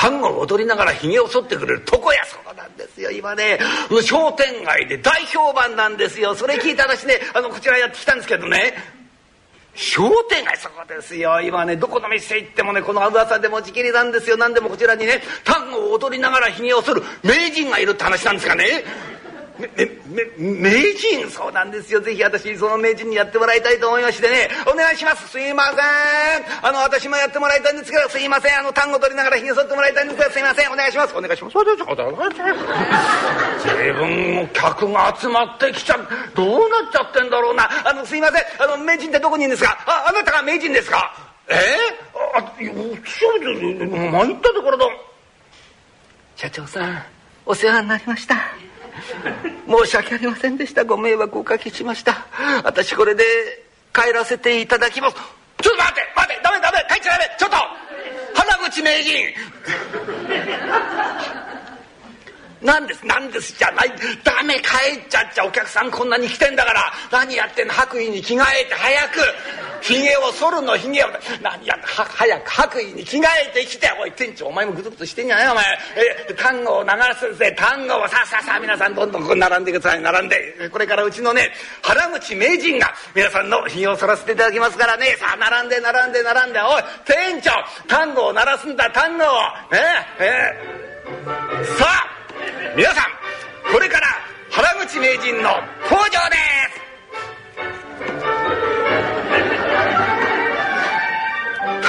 単語を踊りながらひげを剃ってくれる床屋そうなんですよ。今ね商店街で大評判なんですよ。それ聞いた私ねあのこちらやってきたんですけどね。商店街そこですよ。今ねどこの店行ってもねこの噂でもちきりなんですよ。何でもこちらにね単語を踊りながらひげを剃る名人がいるって話なんですかね。名人？そうなんですよ。ぜひ私その名人にやってもらいたいと思いましてね。お願いします。すいません。あの私もやってもらいたいんですけどすいません。あの単語取りながらひげ剃ってもらいたいんですけどすいません。お願いします。お願いします。随分客が集まってきちゃどうなっちゃってんだろうな。あのすいません。あの名人ってどこにいるんですか？ああなたが名人ですか？え？ー、あ参ったところだ。社長さんお世話になりました申し訳ありませんでした。ご迷惑をおかけしました。私これで帰らせていただきます。ちょっと待って待ってダメダメ帰っちゃダメちょっと。花口名人。何です何ですじゃない。ダメ帰っちゃっちゃお客さんこんなに来てんだから。何やってんの？白衣に着替えて早く。ひげを剃るのひげを。何やっは早く白衣に着替えてきて。おい店長お前もグズグズしてんじゃない？お前。え単語を流すぜ。単語を。さあさあさあ皆さんどんどんこう並んでください。並んで。これからうちのね原口名人が皆さんのひげを剃らせていただきますからね。さあ並んで並んで並んで。おい店長単語を鳴らすんだ単語を。ええ。さあ。皆さんこれから原口名人の登場です。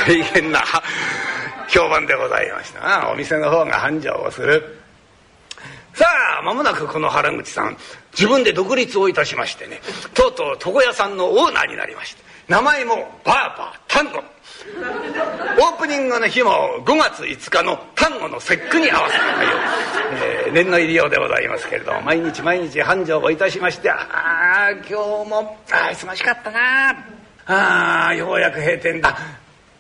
大変な評判でございましたな。お店の方が繁盛をする。さあ間もなくこの原口さん自分で独立をいたしましてねとうとう床屋さんのオーナーになりまして名前もバーバータンゴオープニングの日も5月5日の端午の節句に合わせたという、えー、年の入りようでございますけれども毎日毎日繁盛をいたしましてああ今日もあ忙しかったな。ああようやく閉店だ。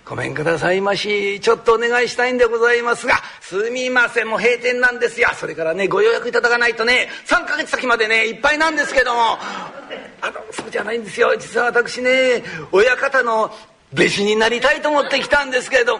ごめんくださいまし。ちょっとお願いしたいんでございますがすみませんもう閉店なんですよ。それからねご予約いただかないとね3ヶ月先までねいっぱいなんですけども。あのそうじゃないんですよ。実は私ね親方の弟子になりたいと思ってきたんですけれど。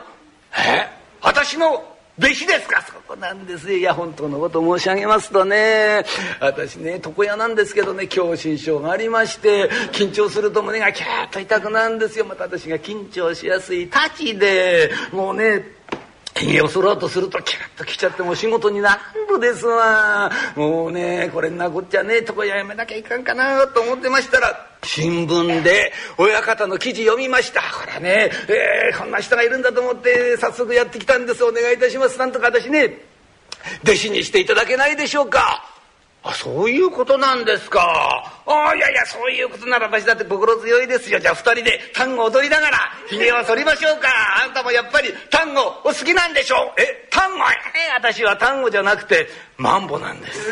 え？私の弟子ですか？そこなんですよ。いや本当のこと申し上げますとね。私ね床屋なんですけどね。狭心症がありまして。緊張すると胸がキャーッと痛くなるんですよ。また私が緊張しやすいたちで。もうね家を剃ろうとするとキュッと来ちゃってもう仕事になるですわ。もうねこれんなこっちゃねとこやめなきゃいかんかなと思ってましたら新聞で親方の記事読みました。ほらね、えー、こんな人がいるんだと思って早速やってきたんです。お願いいたします。なんとか私ね弟子にしていただけないでしょうか。あそういうことなんですか。あいやいやそういうことなら私だって心強いですよ。じゃあ二人で単語踊りながらひげを剃りましょうか。あんたもやっぱり単語お好きなんでしょえ単語？え私は単語じゃなくてマンボなんです。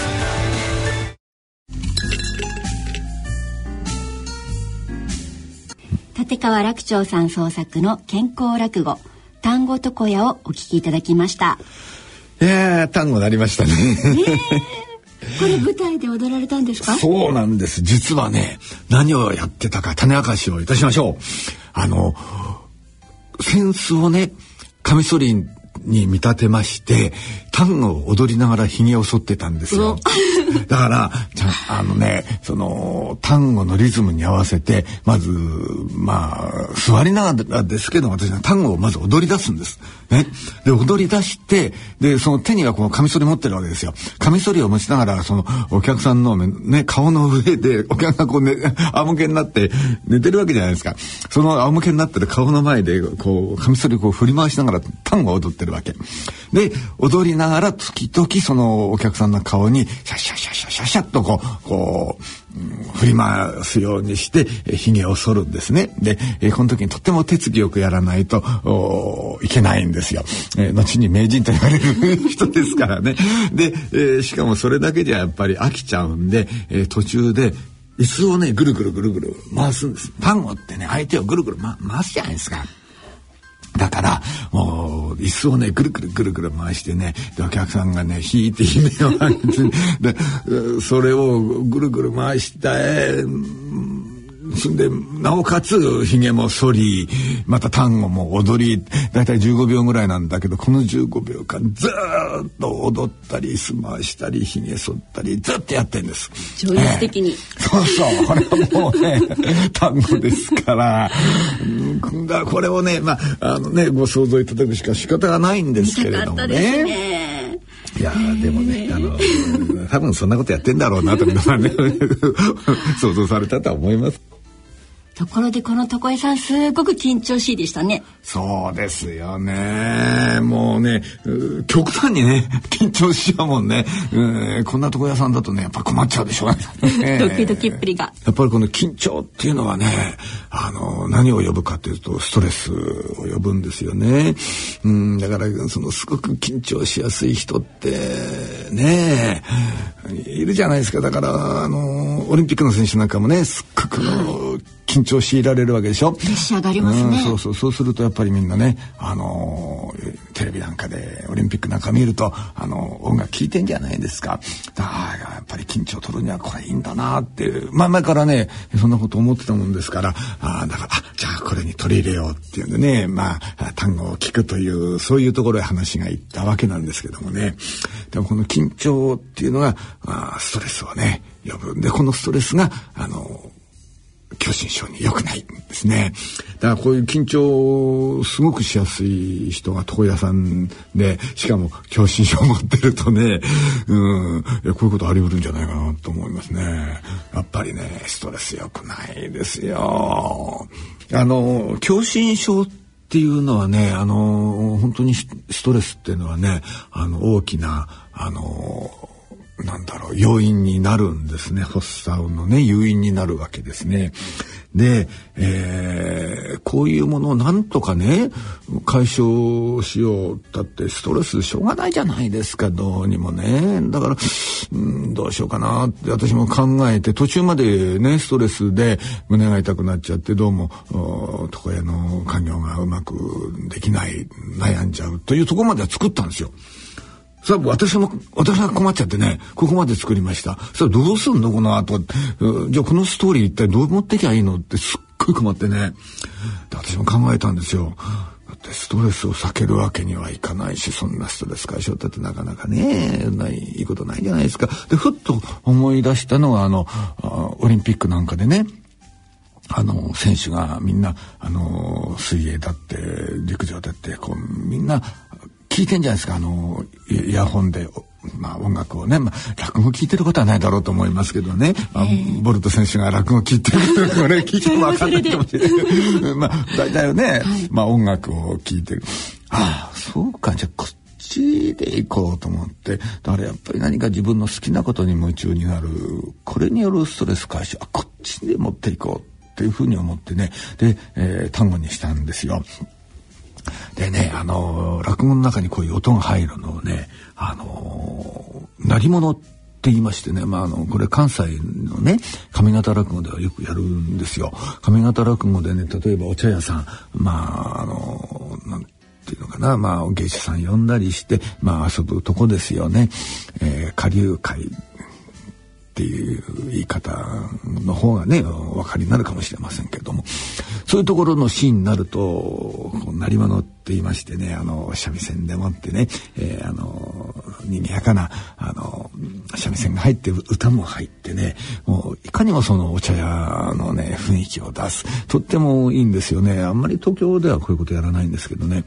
立川楽長さん創作の健康落語単語床屋をお聞きいただきました。いや単語なりましたね、え。ー、これ舞台で踊られたんですか？そうなんです。実はね何をやってたか種明かしをいたしましょう。あの扇子をねカミソリに見立てまして単語を踊りながら髭を剃ってたんですよ。だからあのねその単語のリズムに合わせてまずまあ座りながらですけど私は単語をまず踊り出すんです。ね、で踊り出してでその手にはこのカミソリ持ってるわけですよ。カミソリを持ちながらそのお客さんの、ね、顔の上でお客さんがこう、ね、仰向けになって寝てるわけじゃないですか。その仰向けになってる顔の前でこうカミソリをこう振り回しながら単語を踊ってるわけ。で踊りながら時々そのお客さんの顔にシャシャシャシャシャシャッとこうこう振り回すようにして髭を剃るんですね。で、この時にとっても手つきよくやらないといけないんですよ。え、後に名人と言われる人ですからね。で、え、しかもそれだけじゃやっぱり飽きちゃうんで、え、途中で椅子をねぐるぐるぐるぐる回すんです。単語ってね相手をぐるぐる、ま、回すじゃないですか。だから、もう、椅子をね、ぐるぐるぐるぐる回してね、お客さんがね、引いて悲鳴を上げて、で、それをぐるぐる回して、でなおかつひげも剃りまた単語も踊り大体15秒ぐらいなんだけどこの15秒間ずっと踊ったりすましたりひげ剃ったりずっとやってんです。情熱的に、えー、そうそう。これはもうね 単語ですから。だこれをねまああのねご想像いただくしか仕方がないんですけれどもね。いやでもね、あの、多分そんなことやってんだろうなと皆さんね、想像されたとは思います。ところでこの床井さんすごく緊張しいでしたね。そうですよね。もうね、う極端にね、緊張しちゃうもんね。うこんな床屋さんだとね、やっぱ困っちゃうでしょうね。ドキドキっぷりが。やっぱりこの緊張っていうのはね、あの、何を呼ぶかというと、ストレスを呼ぶんですよね。うん、だから、そのすごく緊張しやすい人って、ねいるじゃないですか。だから、あの、オリンピックの選手なんかもね、すっごくの、緊張強いられるわけでしょ？プレッシャーがありますね、うん、そうそう。そうするとやっぱりみんなねあのー、テレビなんかでオリンピックなんか見るとあのー、音楽聴いてんじゃないですか。だからやっぱり緊張取るにはこれいいんだなって前々からねそんなこと思ってたもんですからあだからあじゃあこれに取り入れようっていうんでねまあ単語を聞くというそういうところへ話がいったわけなんですけどもね。でもこの緊張っていうのがあストレスをね呼ぶ。んでこのストレスがあの狭心症に良くないんですね。だからこういう緊張をすごくしやすい人が床屋さんで、しかも狭心症を持ってるとね、うん、こういうことあり得るんじゃないかなと思いますね。やっぱりね、ストレス良くないですよ。あの、狭心症っていうのはね、あの、本当にストレスっていうのはね、あの、大きな、あの、なんだろう、要因になるんですね。発作のね、誘因になるわけですね。で、えー、こういうものをなんとかね、解消しよう。だってストレスしょうがないじゃないですか、どうにもね。だから、うん、どうしようかなって私も考えて、途中までね、ストレスで胸が痛くなっちゃって、どうも、床屋の家業がうまくできない、悩んじゃうというとこまでは作ったんですよ。それ私も、私が困っちゃってね、ここまで作りました。それどうすんのこの後。じゃあこのストーリー一体どう持ってきゃいいのってすっごい困ってね。で私も考えたんですよ。だってストレスを避けるわけにはいかないし、そんなストレス解消だってなかなかね、ないいいことないじゃないですか。で、ふっと思い出したのが、あの、オリンピックなんかでね、あの、選手がみんな、あの、水泳だって、陸上だって、こう、みんな、聞いてんじゃないですか、あの、イヤホンで、まあ音楽をね、まあ落語聞いてることはないだろうと思いますけどね、まあ、ボルト選手が落語聞いてるのね、聞いてもわかんないかもしれない。まあ大体ね、はい、まあ音楽を聞いてる。ああ、そうか、じゃあこっちで行こうと思って、だからやっぱり何か自分の好きなことに夢中になる、これによるストレス解消、あ、こっちで持っていこうっていうふうに思ってね、で、えー、単語にしたんですよ。でね、あの、落語の中にこういう音が入るのをね、あの、鳴り物って言いましてね、まあ、あの、これ関西のね、上方落語ではよくやるんですよ。上方落語でね、例えばお茶屋さん、まあ、あの、なんていうのかな、まあ、芸者さん呼んだりして、まあ、遊ぶとこですよね。えー、下流会ていう言い方の方がね、お分かりになるかもしれませんけども、そういうところのシーンになると、こう、鳴り物って言いましてね、あの、三味線でもってね、えー、あの、賑やかな、あの、三味線が入って歌も入ってね、もう、いかにもそのお茶屋のね、雰囲気を出す。とってもいいんですよね。あんまり東京ではこういうことやらないんですけどね。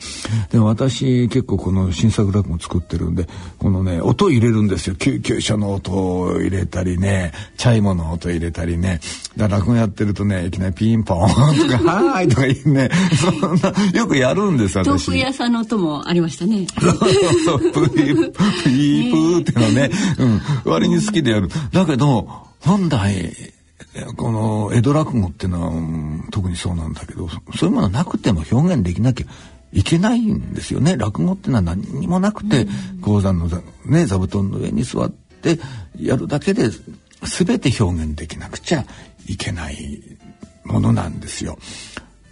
でも私、結構この新作落語作ってるんで、このね、音入れるんですよ。救急車の音を入れたりね、チャイムの音入れたりね。だ落語やってるとね、いきなりピンポンとか、はーいとか言うね、そんな、よくやるんです、私。豆腐屋さんの音もありましたね。そうそう、プープ、プープーってのね、うん、割に好きでやる。だけど、本来、この江戸落語っていうのは、特にそうなんだけど、そういうものなくても表現できなきゃいけないんですよね。落語っていうのは何にもなくて、鉱山のね、座布団の上に座ってやるだけで全て表現できなくちゃいけないものなんですよ。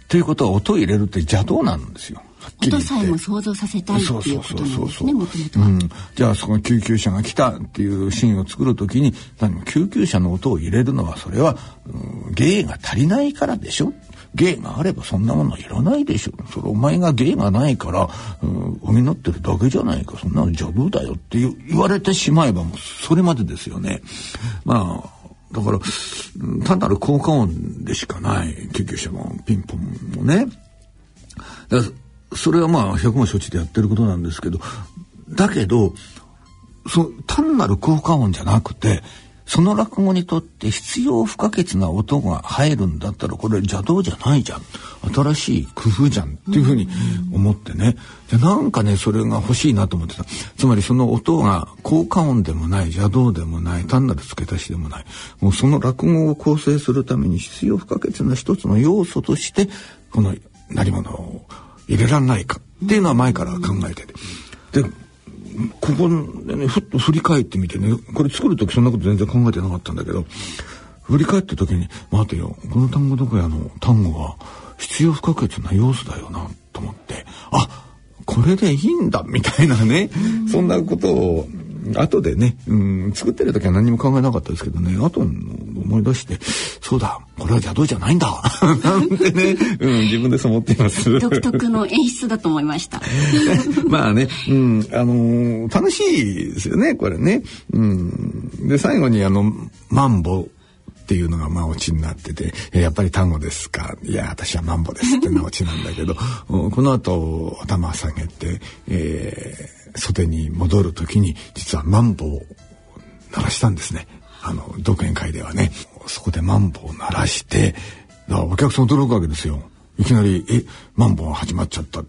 ということは音を入れるって邪道なんですよ。音さえも想像させたいっていうことなんですねもともとは、うん、じゃあそこに救急車が来たっていうシーンを作る時に何も救急車の音を入れるのはそれは、うん、芸が足りないからでしょ？芸があればそんなものいらないでしょ？それお前が芸がないから、うん、補ってるだけじゃないか。そんなの邪道だよって言われてしまえばもうそれまでですよね。まあだから、単なる効果音でしかない。救急車もピンポンもね。それはまあ百も承知でやってることなんですけどだけどそ単なる効果音じゃなくてその落語にとって必要不可欠な音が入るんだったらこれ邪道じゃないじゃん。新しい工夫じゃんっていうふうに思ってね。でなんかねそれが欲しいなと思ってた。つまりその音が効果音でもない邪道でもない単なる付け足しでもない。もうその落語を構成するために必要不可欠な一つの要素としてこの鳴り物を入れらんないかっていうのは前から考えてて。で、ここでね、ふっと振り返ってみてね、これ作る時そんなこと全然考えてなかったんだけど、振り返った時に待てよこの単語どこやの単語は必要不可欠な要素だよなと思ってあこれでいいんだみたいなね、そんなことを後でね、うん、作ってる時は何も考えなかったですけどね後思い出してそうだこれは邪道じゃないんだ。なんてね、うん、自分でそう思っています。独特の演出だと思いました。まあね、うん、あのー、楽しいですよねこれね、うん、で最後にあのマンボっていうのがまあオチになってて、えやっぱり単語ですか。いや私はマンボですっていうのがオチなんだけどこの後頭下げて、えー、袖に戻る時に実はマンボを鳴らしたんですねあの独演会ではねそこでマンボを鳴らしてだからお客さん驚くわけですよ。いきなり、え、マンボが始まっちゃった。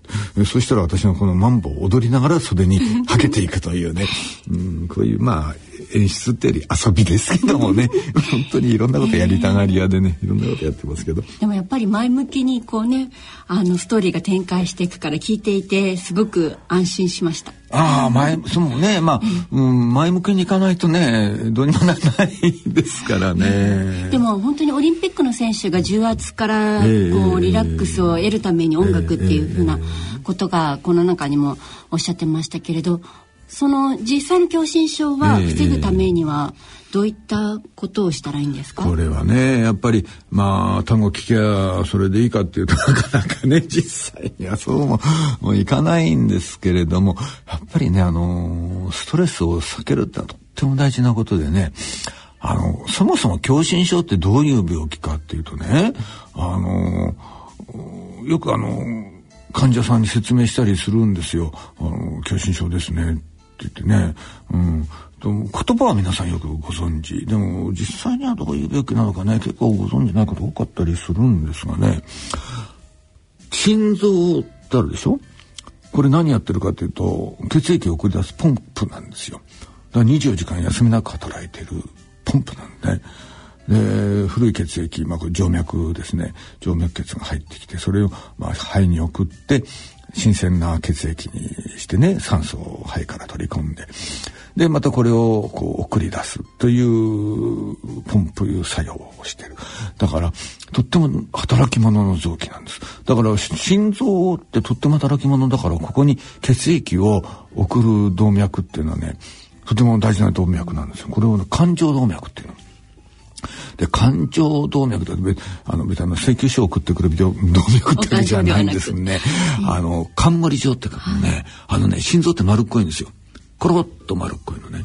そしたら私のこのマンボを踊りながら袖にはけていくというね、うん、こういうまあ演出ってより遊びですけどもね。本当にいろんなことやりたがり屋でねいろんなことやってますけど。でもやっぱり前向きにこうねあのストーリーが展開していくから聞いていてすごく安心しました。ああ前そうね。まあ、うん、前向きにいかないとねどうにもならないですからね。でも本当にオリンピックの選手が重圧からこうリラックスを得るために音楽っていうふうなことがこの中にもおっしゃってましたけれどその実際の狭心症は防ぐためにはどういったことをしたらいいんですか、これはねやっぱりまあ単語聞きゃそれでいいかっていうとなかなかね 実際にはそうももういかないんですけれどもやっぱりねあのストレスを避けるってのはとっても大事なことでねあのそもそも狭心症ってどういう病気かっていうとねあのよくあの患者さんに説明したりするんですよ。あの狭心症ですねって言ってね、うん、言葉は皆さんよくご存知。でも実際にはどういう病気なのかね結構ご存知ないこと多かったりするんですがね。心臓ってあるでしょ？これ何やってるかというと血液を送り出すポンプなんですよ。だから24時間休みなく働いてるポンプなんで、ね、で古い血液、まあ、これ静脈ですね。静脈血が入ってきてそれをまあ肺に送って新鮮な血液にしてね酸素を肺から取り込んででまたこれをこう送り出すというポンプいう作用をしてる。だからとっても働き者の臓器なんです。だから心臓ってとっても働き者だからここに血液を送る動脈っていうのはねとても大事な動脈なんですよ。これを、ね、感情動脈っていうの。で、肝腸動脈って別、あの、別に請求書を送ってくる動脈ってわけじゃないんですね。あの、冠状ってかね、あのね、心臓って丸っこいんですよ。コロッと丸っこいのね。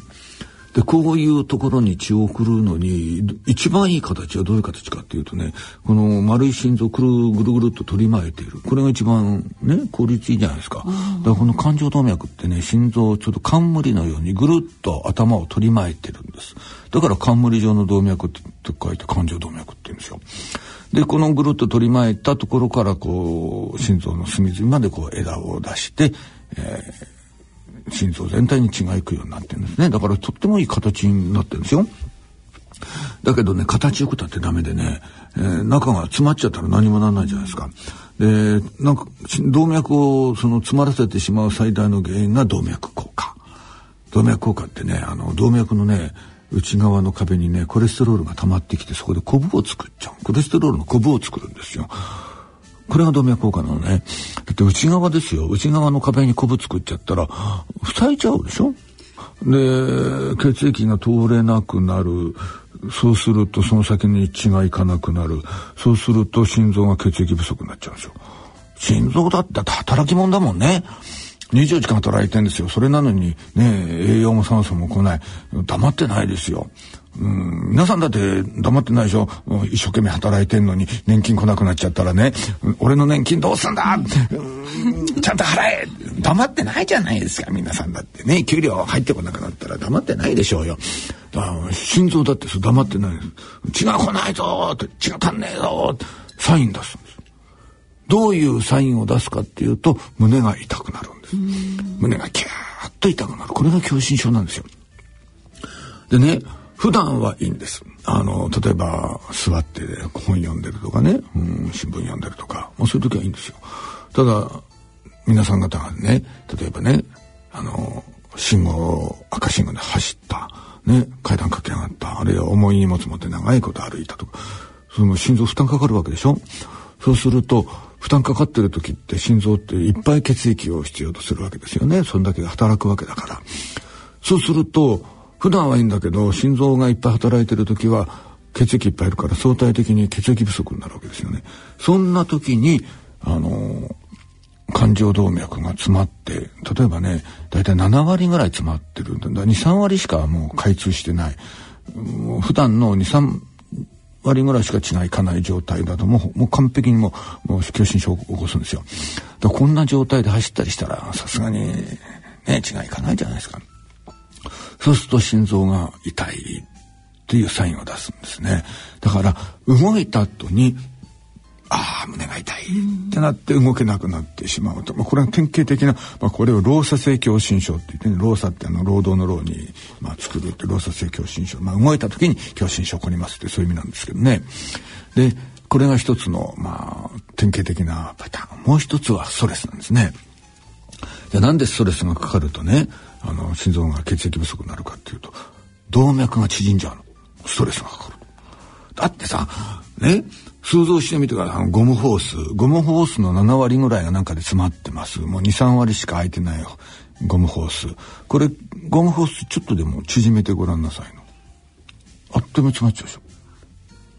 で、こういうところに血を送るのに、一番いい形はどういう形かっていうとね、この丸い心臓をくるぐるぐるっと取り巻いている。これが一番ね、効率いいじゃないですか。だからこの感情動脈ってね、心臓をちょっと冠のようにぐるっと頭を取り巻いてるんです。だから冠状の動脈って書いて感情動脈って言うんですよ。で、このぐるっと取り巻いたところからこう、心臓の隅々までこう枝を出して、えー心臓全体に血がいくようになってるんですね。だからとってもいい形になってるんですよ。だけどね、形よくたってダメでね、えー、中が詰まっちゃったら何もならないじゃないですか。で、なんか、動脈をその詰まらせてしまう最大の原因が動脈硬化。動脈硬化ってね、あの、動脈のね、内側の壁にね、コレステロールが溜まってきて、そこでコブを作っちゃう。コレステロールのコブを作るんですよ。これが動脈硬化なのね。だって内側ですよ。内側の壁にコブ作っちゃったら、塞いちゃうでしょ？で、血液が通れなくなる。そうするとその先に血がいかなくなる。そうすると心臓が血液不足になっちゃうですよ。心臓だって働き者だもんね。24時間働いてんですよ。それなのにね、栄養も酸素も来ない。黙ってないですよ。うん、皆さんだって黙ってないでしょ一生懸命働いてんのに年金来なくなっちゃったらね、俺の年金どうすんだ、ちゃんと払え黙ってないじゃないですか、皆さんだってね。給料入ってこなくなったら黙ってないでしょうよ。心臓だって黙ってないです。血が来ないぞ血が足んねえぞサイン出す。どういうサインを出すかっていうと、胸が痛くなるんです。胸がキューッと痛くなる。これが狭心症なんですよ。でね、普段はいいんです。あの、例えば座って本読んでるとかね、うん、新聞読んでるとか、もうそういう時はいいんですよ。ただ、皆さん方がね、例えばね、あの、信号、赤信号で走った。ね、階段駆け上がった、あるいは重い荷物持って長いこと歩いたとか、その心臓負担かかるわけでしょそうすると、負担かかってる時って心臓っていっぱい血液を必要とするわけですよね。そんだけ働くわけだから。そうすると、普段はいいんだけど、心臓がいっぱい働いてる時は、血液いっぱいいるから相対的に血液不足になるわけですよね。そんな時に、あのー、感情動脈が詰まって、例えばね、だいたい7割ぐらい詰まってるんだ。2、3割しかもう開通してない。普段の2、3割ぐらいしか血がいかない状態だともうもう完璧にもうもう狭心症を起こすんですよ。だこんな状態で走ったりしたらさすがにね血がいかないじゃないですか。そうすると心臓が痛いっていうサインを出すんですね。だから動いた後にああ胸が痛いってなって動けなくなってしまうと、まあ、これは典型的な、まあ、これを労作性狭心症って言ってね。労作ってあの労働の労に、まあ、作るって労作性狭心症、まあ、動いた時に狭心症起こりますってそういう意味なんですけどね。でこれが一つの、まあ、典型的なパターン。もう一つはストレスなんですね。じゃなんでストレスがかかるとねあの心臓が血液不足になるかっていうと動脈が縮んじゃうの。ストレスがかかる。だってさね想像してみてください。ゴムホース。ゴムホースの7割ぐらいがなんかで詰まってます。もう2、3割しか空いてないよ。ゴムホース。これ、ゴムホースちょっとでも縮めてごらんなさいの。あっという間詰まっちゃうでしょ。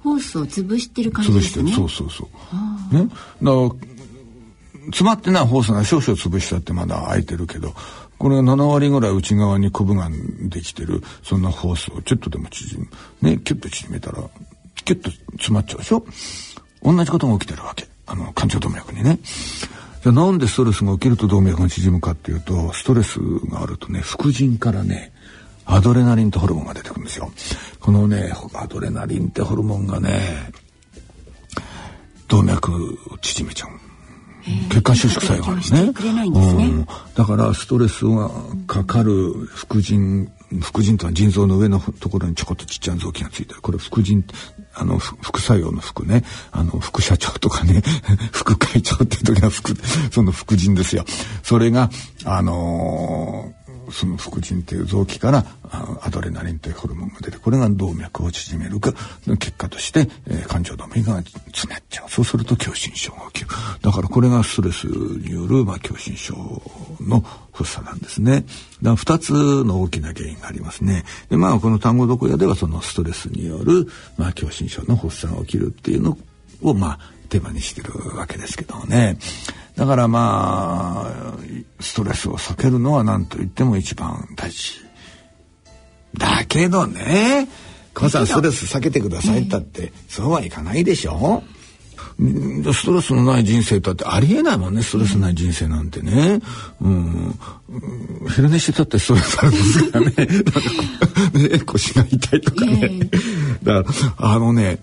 ホースを潰してる感じですね。潰してる。そうそうそう。ね？だから詰まってないホースが少々潰したってまだ空いてるけど、これが7割ぐらい内側にコブができてる、そんなホースをちょっとでも縮め、ね、キュッと縮めたら、キュッと詰まっちゃうでしょ？同じことが起きてるわけ。あの、感情動脈にね。じゃあなんでストレスが起きると動脈が縮むかっていうと、ストレスがあるとね、副腎からね、アドレナリンってホルモンが出てくるんですよ。このね、アドレナリンってホルモンがね、動脈を縮めちゃう。血管収縮作用があるね、ねうん、だからストレスがかかる副腎副腎とは腎臓の上のところにちょこっとちっちゃな臓器がついてる。これ副腎あの副作用の副ね。あの副社長とかね。副会長っていう時の副その副腎ですよ。それがあのーその副腎という臓器からアドレナリンというホルモンが出てこれが動脈を縮めるか結果として、えー、感情動脈が詰まっちゃう。そうすると狭心症が起きる。だからこれがストレスによる、まあ、狭心症の発作なんですね。だから2つの大きな原因がありますね。でまあこの単語読屋ではそのストレスによる、まあ、狭心症の発作が起きるっていうのをまあテーマにしてるわけですけどもね。だからまあ、ストレスを避けるのは何と言っても一番大事。だけどね、母さんストレス避けてくださいったって、そうはいかないでしょストレスのない人生だってありえないもんね、ストレスない人生なんてね。うん。昼寝してたってストレスあるんですからね。なんかね、腰が痛いとかね。だから、あのね、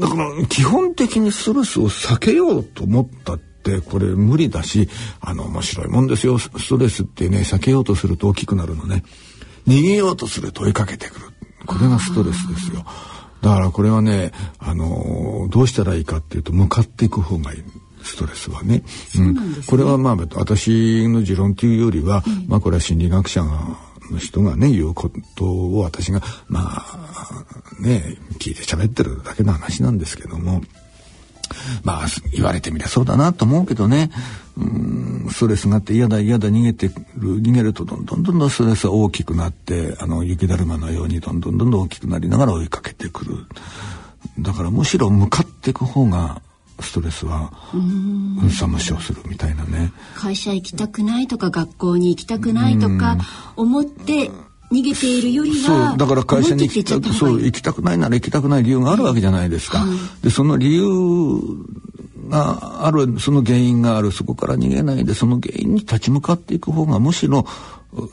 だから基本的にストレスを避けようと思ったってこれ無理だしあの面白いもんですよストレスってね避けようとすると大きくなるのね逃げようとすると追いかけてくるこれがストレスですよだからこれはねあのどうしたらいいかっていうと向かっていく方がいい。ストレスはね。うん、ね。これはまあ私の持論というよりは、うん、まあこれは心理学者がの人がね言うことを私がまあね聞いて喋ってるだけの話なんですけども。まあ言われてみりゃそうだなと思うけどねうんストレスがあって嫌だ嫌だ逃げてる逃げるとどんどんどんどんストレスが大きくなってあの雪だるまのようにどんどんどんどん大きくなりながら追いかけてくる。だからむしろ向かっていく方がストレスはうん。さ無償するみたいなね。会社行きたくないとか学校に行きたくないとか思って逃げているよりはそうだから会社に行きたくそう行きたくないなら行きたくない理由があるわけじゃないですか。はい、でその理由があるその原因があるそこから逃げないでその原因に立ち向かっていく方がむしろ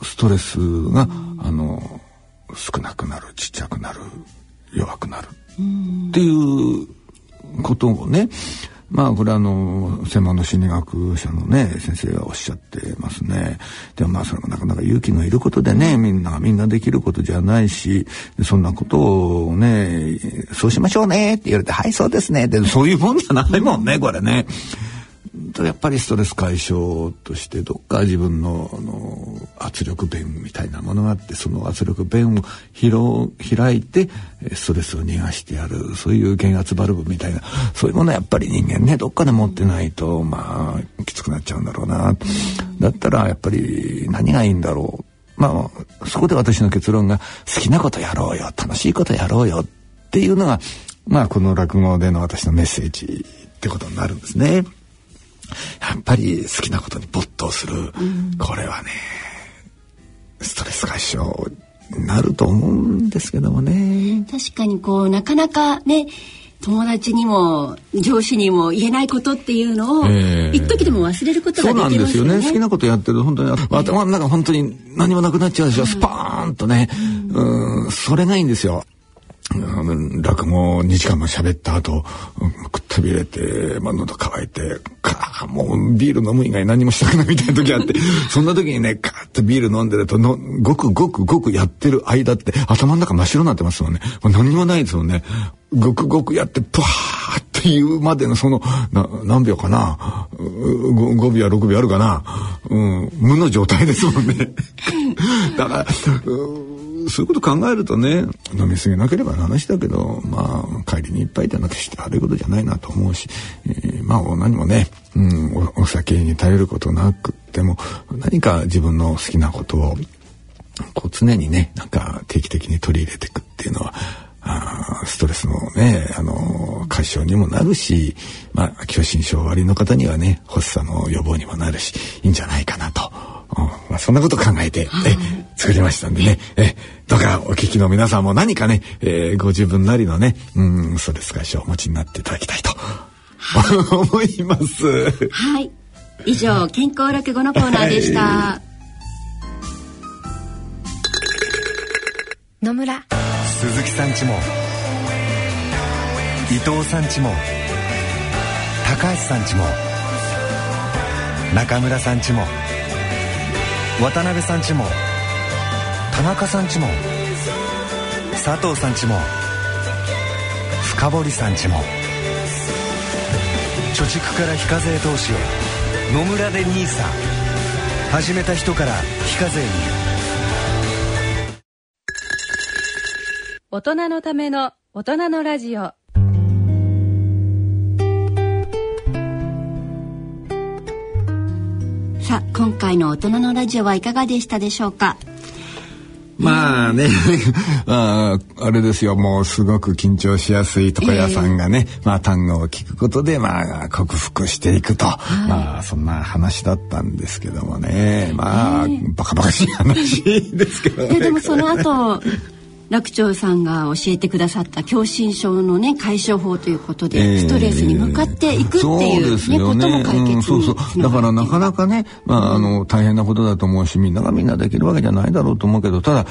ストレスが、うん、あの少なくなるちっちゃくなる弱くなるっていうことをねまあこれはあの専門の心理学者のね先生がおっしゃってますね。でもまあそれもなかなか勇気のいることでねみんなみんなできることじゃないしそんなことをねそうしましょうねって言われてはいそうですねでそういうもんじゃないもんねこれね。やっぱりストレス解消としてどっか自分のあの圧力弁みたいなものがあってその圧力弁を広開いてストレスを逃がしてやるそういう減圧バルブみたいなそういうものはやっぱり人間ねどっかで持ってないとまあきつくなっちゃうんだろうなだったらやっぱり何がいいんだろうまあそこで私の結論が好きなことやろうよ楽しいことやろうよっていうのがまあこの落語での私のメッセージってことになるんですね。やっぱり好きなことに没頭する、うん、これはねストレス解消になると思うんですけどもね。確かにこうなかなかね友達にも上司にも言えないことっていうのを、えー、一時でも忘れることができますよね。そうなんですよね。好きなことやってる本当に頭の中本当に何もなくなっちゃうでしょ。うん、スパーンとね、うん、うんそれがいいんですよ。落語2時間も喋った後、くったびれて、まあ、喉乾いて、かもうビール飲む以外何もしたくないみたいな時あって、そんな時にね、カーッとビール飲んでるとの、ごくごくごくやってる間って頭の中真っ白になってますもんね。もう何もないですもんね。ごくごくやって、プワーっていうまでのその、な何秒かな 5, 5秒6秒あるかなうん、無の状態ですもんね。だから、そういうこと考えるとね飲み過ぎなければの話だけどまあ帰りにいっぱいじゃなくして悪いことじゃないなと思うし、えー、まあ何もね、うん、おお酒に頼ることなくても何か自分の好きなことをこう常にねなんか定期的に取り入れていくっていうのはあストレスのね、あの解消にもなるし、まあ、狭心症割の方にはね、発作の予防にもなるし、いいんじゃないかなと。うん。まあ、そんなこと考えて、はい、え作りましたんでね。えどうかお聞きの皆さんも何かね、えー、ご自分なりのね、うん、ストレス解消をお持ちになっていただきたいと、はい、思います。はい。以上、健康落語のコーナーでした。はい野村。鈴木さんちも。伊藤さんちも。高橋さんちも。中村さんちも渡辺さんちも田中さんちも佐藤さんちも深堀さんちも貯蓄から非課税投資へ野村で NISA 始めた人から非課税に。大人のための大人のラジオ。さあ今回の大人のラジオはいかがでしたでしょうか？まあね、ああれですよ、もうすごく緊張しやすい床屋さんがね、えー、まあ単語を聞くことで、まあ克服していくと、はい、まあそんな話だったんですけどもね、まあ、えー、バカバカしい話ですけどね。でもその後、楽長さんが教えてくださった狭心症のね解消法ということで、えー、ストレスに向かっていくっていうね、ね。ことも解決に、うん、そう。そうだからなかなかね、まあ、あの大変なことだと思うしみんながみんなできるわけじゃないだろうと思うけどただ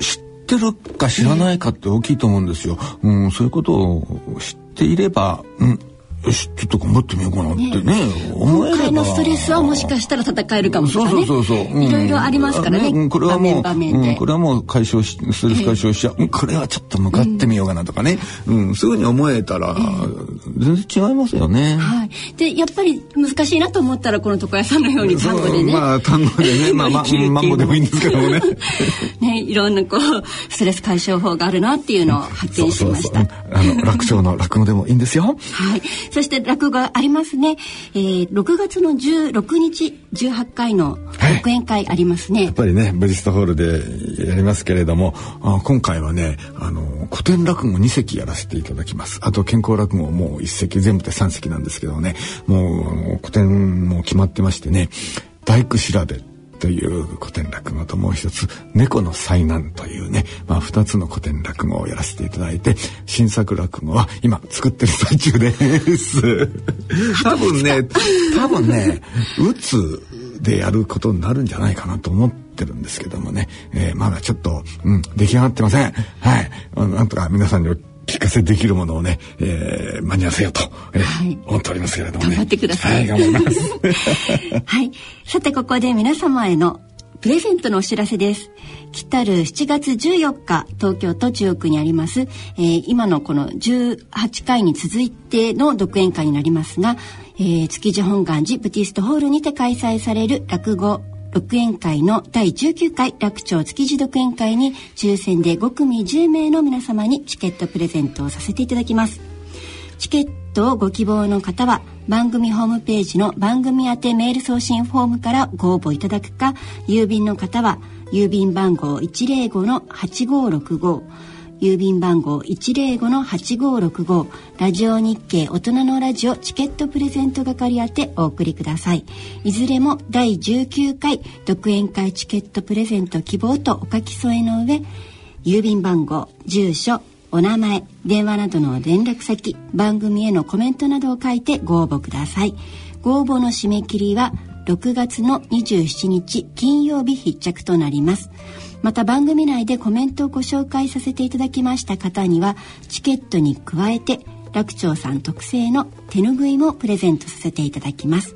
知ってるか知らないかって大きいと思うんですよ。うん、そういうことを知っていれば、うん、よしちょっと頑張ってみようかなってねね思え今回のストレスはもしかしたら戦えるかもしれない、ね、そうそうそうそう、うん、いろいろありますからね、ね、これはもう、うん、これはもう解消しストレス解消しちゃう、えー、これはちょっと向かってみようかなとかね、うん、うん、すぐに思えたら、全然違いますよね、はい。でやっぱり難しいなと思ったらこの床屋さんのように単語でね。まあ単語でね。まあまあマンボでもいいんですけどもね。ねいろんなこうストレス解消法があるなっていうのを発見しました。あの楽勝の落語でもいいんですよ。はいそして落語ありますね、えー、6月の16日18回の独演会ありますね、はい、やっぱりねブリストホールでやりますけれどもあ今回はねあの古典落語2席やらせていただきます。あと健康落語もう1席全部で3席なんですけどね。もう古典も決まってましてね大工調べという古典落語ともう一つ「猫の災難」というね、まあ、二つの古典落語をやらせていただいて新作落語は今作ってる最中です。多分ね多分ねうつでやることになるんじゃないかなと思ってるんですけどもね、えー、まだちょっと、うん、出来上がってません。はい。なんとか皆さんに聞かせできるものをね、えー、間に合わせようと、えーはい、思っておりますけれどもね。頑張ってください。はい、頑張ります。はい。さて、ここで皆様へのプレゼントのお知らせです。来たる7月14日、東京都中央区にあります、えー、今のこの18回に続いての独演会になりますが、えー、築地本願寺ブティストホールにて開催される落語独演会の第19回楽町築地独演会に抽選で5組10名の皆様にチケットプレゼントをさせていただきます。チケットをご希望の方は番組ホームページの番組宛てメール送信フォームからご応募いただくか郵便の方は郵便番号105-8565郵便番号105-8565ラジオ日経大人のラジオチケットプレゼント係宛てお送りください。いずれも第19回独演会チケットプレゼント希望とお書き添えの上郵便番号住所お名前電話などの連絡先番組へのコメントなどを書いてご応募ください。ご応募の締め切りは6月の27日金曜日必着となります。また番組内でコメントをご紹介させていただきました方にはチケットに加えて楽長さん特製の手ぬぐいもプレゼントさせていただきます。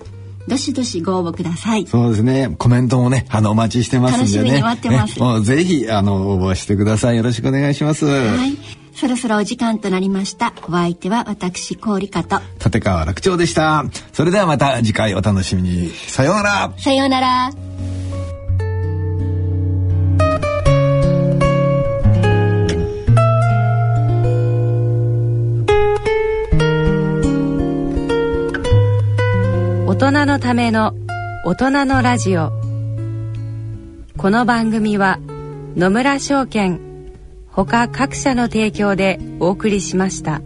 どしどしご応募ください。そうですね。コメントもねあのお待ちしてますんでね。楽しみに待ってます、ね、もうぜひあの応募してください。よろしくお願いします。はい。そろそろお時間となりました。お相手は私氷香と。立川楽長でした。それではまた次回お楽しみに。さようなら。さようなら大人のための大人のラジオこの番組は野村証券ほか各社の提供でお送りしました。